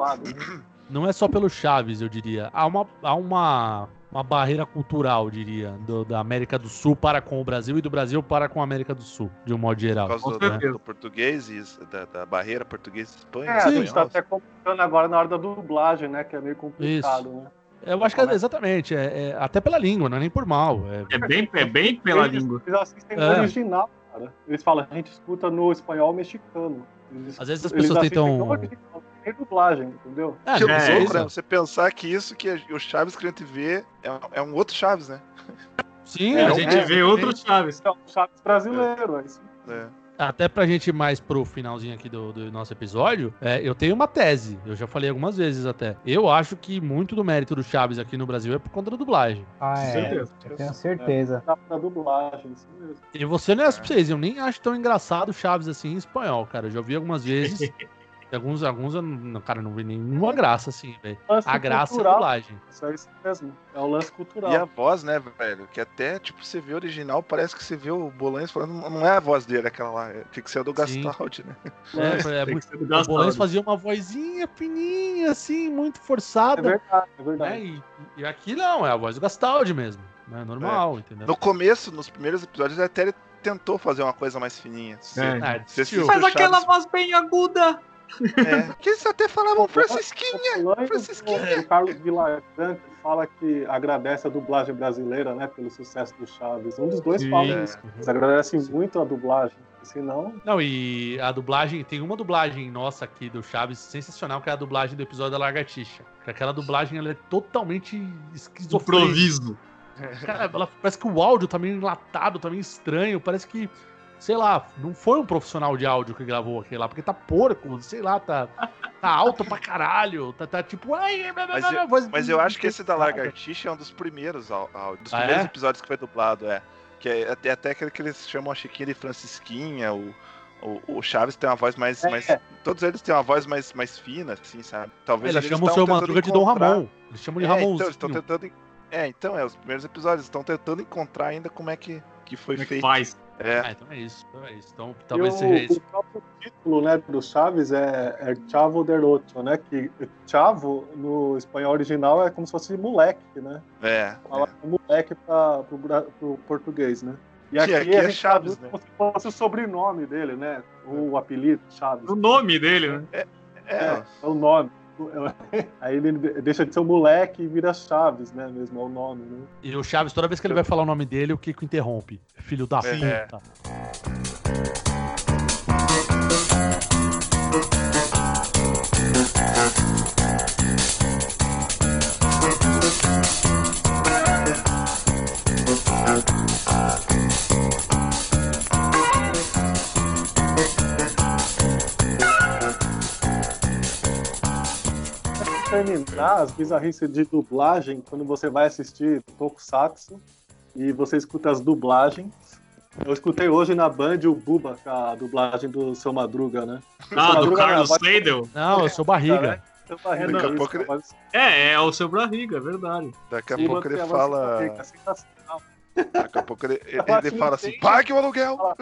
a Argentina aqui do lado. né? não é só pelo Chaves, eu diria. Há uma, há uma, uma barreira cultural, eu diria, do- da América do Sul para com o Brasil e do Brasil para com a América do Sul, de um modo geral. Por causa do, do português e da, da barreira português-espanha. É, a gente tá até comentando agora na hora da dublagem, né? Que é meio complicado, né? Eu acho que é, exatamente, é, é até pela língua, não é nem por mal. É bem, é bem pela eles, língua. Eles assistem no É. original, cara. Eles falam, a gente escuta no espanhol mexicano. Eles- Às vezes as pessoas tentam- no original, não tem dublagem, entendeu? É, que não louco, né? Você pensar que isso que o Chaves que a gente vê é, um- é um outro Chaves, né? Sim, É, a gente é, vê outro Chaves. É o Chaves brasileiro, é isso. É. Até pra gente ir mais pro finalzinho aqui do, do nosso episódio, é, eu tenho uma tese, eu já falei algumas vezes até. Eu acho que muito do mérito do Chaves aqui no Brasil é por conta da dublagem. Ah, é. certeza. Eu tenho certeza. Da, da dublagem, isso mesmo. E você não é pra vocês, eu nem acho tão engraçado Chaves assim em espanhol, cara. Eu já ouvi algumas vezes. alguns, alguns, cara, não vi nenhuma graça assim, velho. A graça é a cultural. dublagem. Isso é isso mesmo. É o lance cultural. E a voz, né, velho? Que até, tipo, você vê o original, parece que você vê o Bolanhos falando, não é a voz dele aquela lá, é- tem que ser a do. Gastaldi, né? É, é muito, o. Bolanhos fazia uma vozinha fininha, assim, muito É forçada. verdade, é né? verdade. E, e aqui não, é a voz do Gastaldi mesmo. Né? Normal, entendeu? No começo, nos primeiros episódios, até ele tentou fazer uma coisa mais fininha. Você, É. Você assiste o Chaves- voz bem aguda. É. Que eles até falavam Francisquinha. Francisquinha. O Carlos Villagrán que fala que agradece a dublagem brasileira, né, pelo sucesso do Chaves. Um dos dois Sim. fala isso. Eles agradecem muito a dublagem. Senão, Não, e a dublagem, tem uma dublagem nossa aqui do Chaves sensacional, que é a dublagem do episódio da Lagartixa. Que aquela dublagem ela é totalmente esquizofrênica. Improviso. Cara, ela- parece que o áudio tá meio enlatado, tá meio estranho. Parece que, sei lá, não foi um profissional de áudio que gravou aquele lá, porque tá porco, sei lá, tá, tá alto pra caralho. Tá, tá tipo. Ai, Mas eu, mas eu acho que esse da Lagartixa é um dos primeiros, dos Ah, primeiros é? episódios que foi dublado, é. Que é até, até aquele que eles chamam a Chiquinha de Francisquinha, o, o, o Chaves tem uma voz mais, É. mais. Todos eles têm uma voz mais, mais fina, assim, sabe? Talvez Eles ali chamam o seu Madruga de Dom Ramon. Eles chamam de é, Ramonzinho. Então, eles estão tentando. en- É, então, é, os primeiros episódios estão tentando encontrar ainda como é que, que foi Como é que feito. faz? É. Ah, então é isso. Então é isso. Então talvez e seja o, isso. o próprio título né, do Chaves é, é Chavo del Ocho, né? Que Chavo, no espanhol original, é como se fosse moleque, né? É. Fala moleque para pro português, né? E aqui, aqui é Chaves, traduz como se fosse o sobrenome dele, né? O apelido, Chaves. O nome dele, né? É, É, é o nome. Aí ele deixa de ser o moleque e vira Chaves, né? Mesmo é o nome, né? E o Chaves, toda vez que ele vai falar o nome dele, o Kiko interrompe. Filho da É. puta. Pra terminar, as bizarrices de dublagem, quando você vai assistir Tokusatsu e você escuta as dublagens. Eu escutei hoje na Band o Buba, com a dublagem do Seu Madruga, né? Seu Ah, do Madruga, Carlos Seidel? Não, eu sou barriga. Né? Seu barriga, Daqui a isso, pouco ele- É, é o seu barriga, é verdade. Daqui a Sim, pouco ele é fala. é. Daqui a pouco ele, ele, fala assim: pague o aluguel!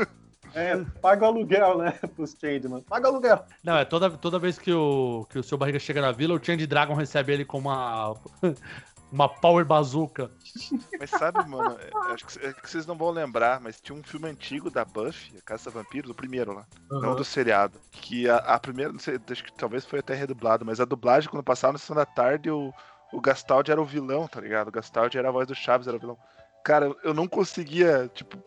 É, paga o aluguel, né? Pros Changeman. Paga o aluguel. Não, é toda, toda vez que o, que o seu barriga chega na vila, o Change Dragon recebe ele com uma. uma Power Bazooka. Mas sabe, mano, é- acho que, é que vocês não vão lembrar, mas tinha um filme antigo da Buffy, A Caça Vampiros, o primeiro lá. Não Aham. do seriado. Que a, a primeira, não sei, acho que talvez foi até redublado, mas a dublagem, quando passava na sessão da tarde, o, o Gastaldi era o vilão, tá ligado? O Gastaldi era a voz do Chaves, era o vilão. Cara, eu não conseguia, tipo,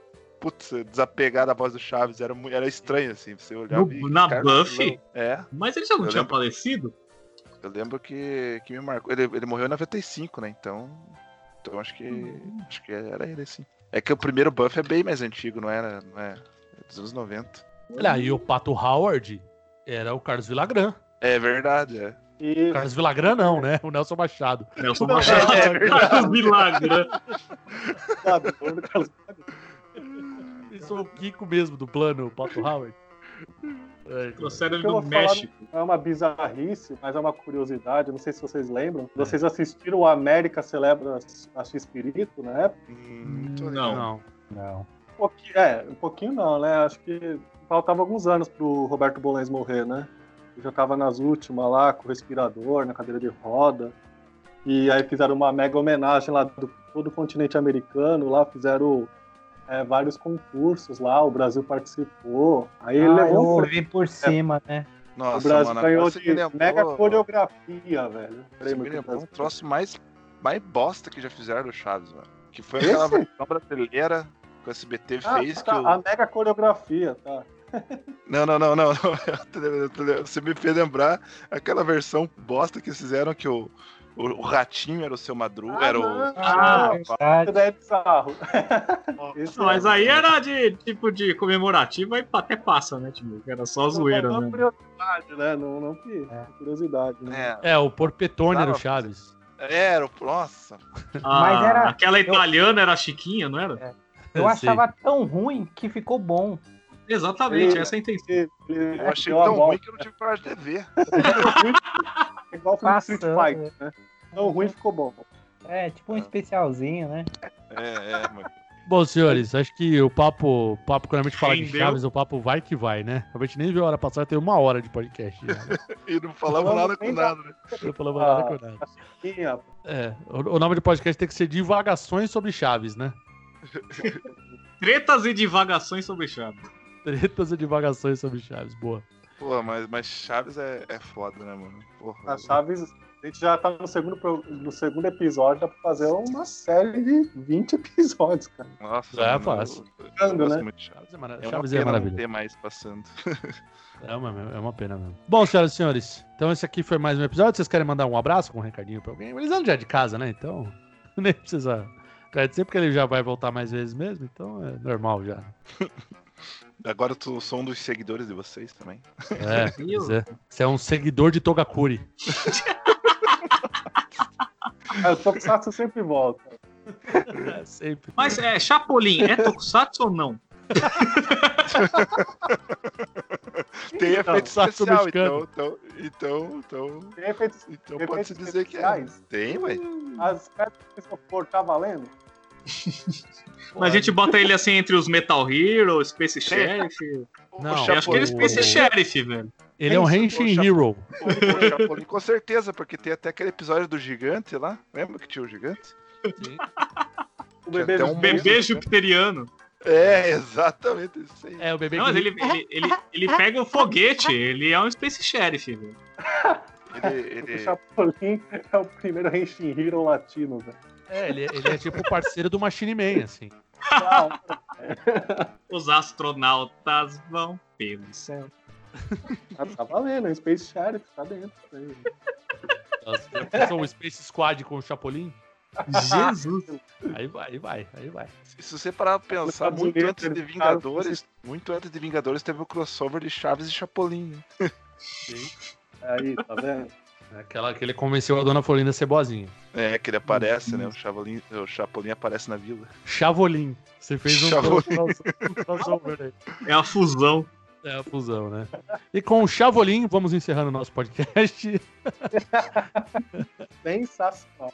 putz, desapegar da voz do Chaves, era, era estranho, assim, você e, na cara, Buffy? vilão. É. Mas ele já não Eu tinha lembro- falecido? Eu lembro que, que me marcou. Ele, ele morreu em 95, né? Então. Então acho que. Acho que era ele, sim. É que o primeiro buff é bem mais antigo, não era? Não é? É dos anos 90. Olha, e o Pato Howard era o Carlos Villagrán. É verdade, é. E... Carlos Villagrán não, né? O Nelson Machado. Nelson Machado. É, Carlos Villagrán. Isso é o Kiko mesmo do plano, o Pato Howard. É, Trouxeram ele eu do México. é uma bizarrice, mas é uma curiosidade. Não sei se vocês lembram. Vocês assistiram o América Celebra a X-Espírito na época? Não. Não. Não. Um pouquinho, é, um pouquinho não, né? Acho que faltava alguns anos pro Roberto Bolens morrer, né? Ele já tava nas últimas lá, com o respirador, na cadeira de roda. E aí fizeram uma mega homenagem lá do todo o continente americano, lá fizeram é, vários concursos lá, o Brasil participou. Aí ele Ah, eu levou um ouvi por cima, né? Nossa, o Brasil mano, ganhou de me lembrou- mega coreografia, velho. Você me lembrou um Brasil. troço mais, mais bosta que já fizeram do Chaves, mano. Que foi Esse? aquela versão brasileira que o SBT Ah, fez tá, que o. A mega coreografia, tá. Não, não, não, não. não. Você me fez lembrar aquela versão bosta que fizeram que o, o, o ratinho era o seu Madruga. era o. Ah, Isso daí é bizarro. Não, mas é- aí era de tipo de comemorativo, aí até passa, né? Tipo, era só zoeira, Não, né? curiosidade, né? Não, não que curiosidade, né? É, o Porpetone era o Chaves. Era, o- nossa. Ah, Mas era- Aquela eu- italiana era a Chiquinha, não era? Eu Eu achava tão ruim que ficou bom. Exatamente, essa é a intenção. Eu achei tão ruim que eu não tive coragem de ver. Igual foi o Street Fighter, né? Tão ruim ficou bom. É, tipo um especialzinho, né? É, é, mano. Bom, senhores, acho que o papo, o papo quando a gente fala de. Chaves, o papo vai que vai, né? A gente nem viu a hora passada, tem uma hora de podcast. Já, né? E não falava nada com nada, né? Não falamos nada com nada. Chiquinha, É, o, o nome do podcast tem que ser Divagações sobre Chaves, né? Tretas e divagações sobre Chaves. Tretas e divagações sobre Chaves, boa. Pô, mas, mas Chaves é, é foda, né, mano? Porra. A Chaves, a gente já tá no segundo, no segundo episódio, dá pra fazer uma série de 20 episódios, cara. Nossa, É mano, fácil. gosto né? muito de Chaves. É mara- É uma Chaves é pena não maravilha. ter mais passando. É uma, é uma pena mesmo. Bom, senhoras e senhores, então esse aqui foi mais um episódio. Vocês querem mandar um abraço com um recadinho pra alguém? O Elisandro já é de casa, né? Então nem precisa agradecer, porque ele já vai voltar mais vezes mesmo, então é normal já. Agora eu sou um dos seguidores de vocês também. É, é. Você é um seguidor de Togakuri. Ah, o Tokusatsu sempre volta. É, sempre. Mas é, Chapolin, é Tokusatsu ou não? Tem efeito Tokusatsu especial, então, então, então, então, Tem efeitos, então pode-se dizer que é. Tem, ué. As pedras que você for, tá valendo? Mas a gente bota ele assim entre os Metal Hero, Space Sheriff. Não, eu acho que ele é o- Space Sheriff, velho. Ele é um Henshin Hero. O Chapolin, com certeza, porque tem até aquele episódio do gigante lá. Lembra que tinha o gigante? Sim. O bebê, até um Bebê né? jupiteriano. É, exatamente isso aí. É, o bebê Não, mas ele, ele, ele, ele pega o foguete, ele é um Space Sheriff, velho. Ele, O ele... Chapolin é o primeiro Henshin Hero latino, velho. É, ele, ele é tipo o parceiro do Machine Man, assim. Os astronautas vão pelo céu. Ah, tá valendo, o Space Sheriff tá dentro. pensou um Space Squad com o Chapolin? Jesus. Aí vai, aí vai, aí vai. Se você parar pra pensar, muito antes de Vingadores, muito antes de Vingadores teve o crossover de Chaves e Chapolin. né? Aí, tá vendo? É Aquela que ele convenceu a dona Florinda a ser boazinha. É, que ele aparece, né? O Chapolin, o Chapolin aparece na vila. Chavolim. Você fez um crossover aí. É a fusão. É a fusão, né? E com o Chavolim, vamos encerrando o nosso podcast. Sensacional.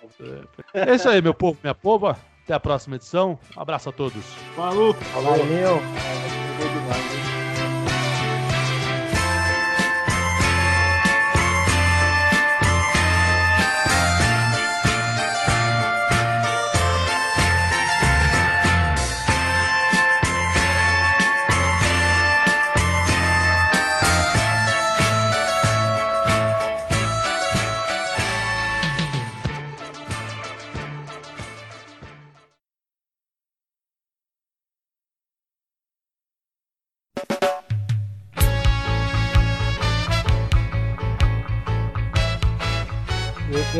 É isso aí, meu povo, minha pova. Até a próxima edição. Um abraço a todos. Falou. Valeu. Eu,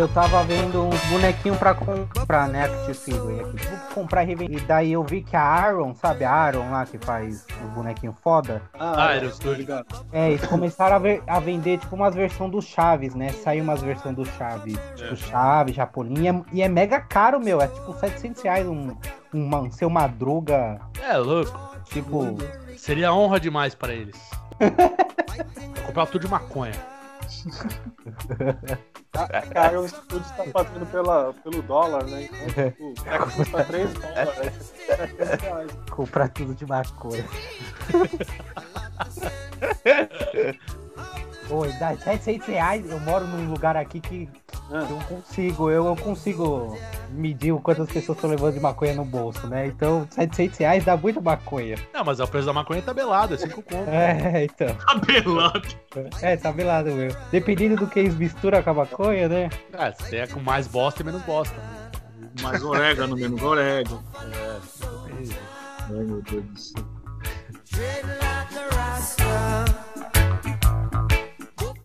eu tava vendo uns bonequinhos pra comprar, né? Action figure aqui. Vou comprar e revender. E daí eu vi que a Aaron, sabe? A Aaron lá que faz os bonequinhos foda. Ah, Iron tô Studio. ligado. É, eles começaram a, ver- a vender tipo umas versões do Chaves, né? Saiu umas versões do Chaves. Tipo Chaves, Japolim. E é, e é mega caro, meu. É tipo 700 reais um, uma, um seu madruga. É louco. Tipo. Seria honra demais pra eles. Eu comprava tudo de maconha. Cara, o estúdio está fazendo pela, pelo dólar, né? Então, tipo, é, custa 3 dólares, aí você tem 700 reais. Comprar tudo de maconha. Oi, dá 700 reais. Eu moro num lugar aqui que eu não consigo, eu não consigo medir o quantas pessoas estão levando de maconha no bolso, né? Então, 700 reais dá muita maconha. Não, mas é o preço da maconha tabelado, é 5 conto. É, então. Tabelado. É, tabelado, meu. Dependendo do que eles misturam com a maconha, né? É, você é com mais bosta e menos bosta. Mais orégano, menos orégano. É, Ai, meu Deus do céu.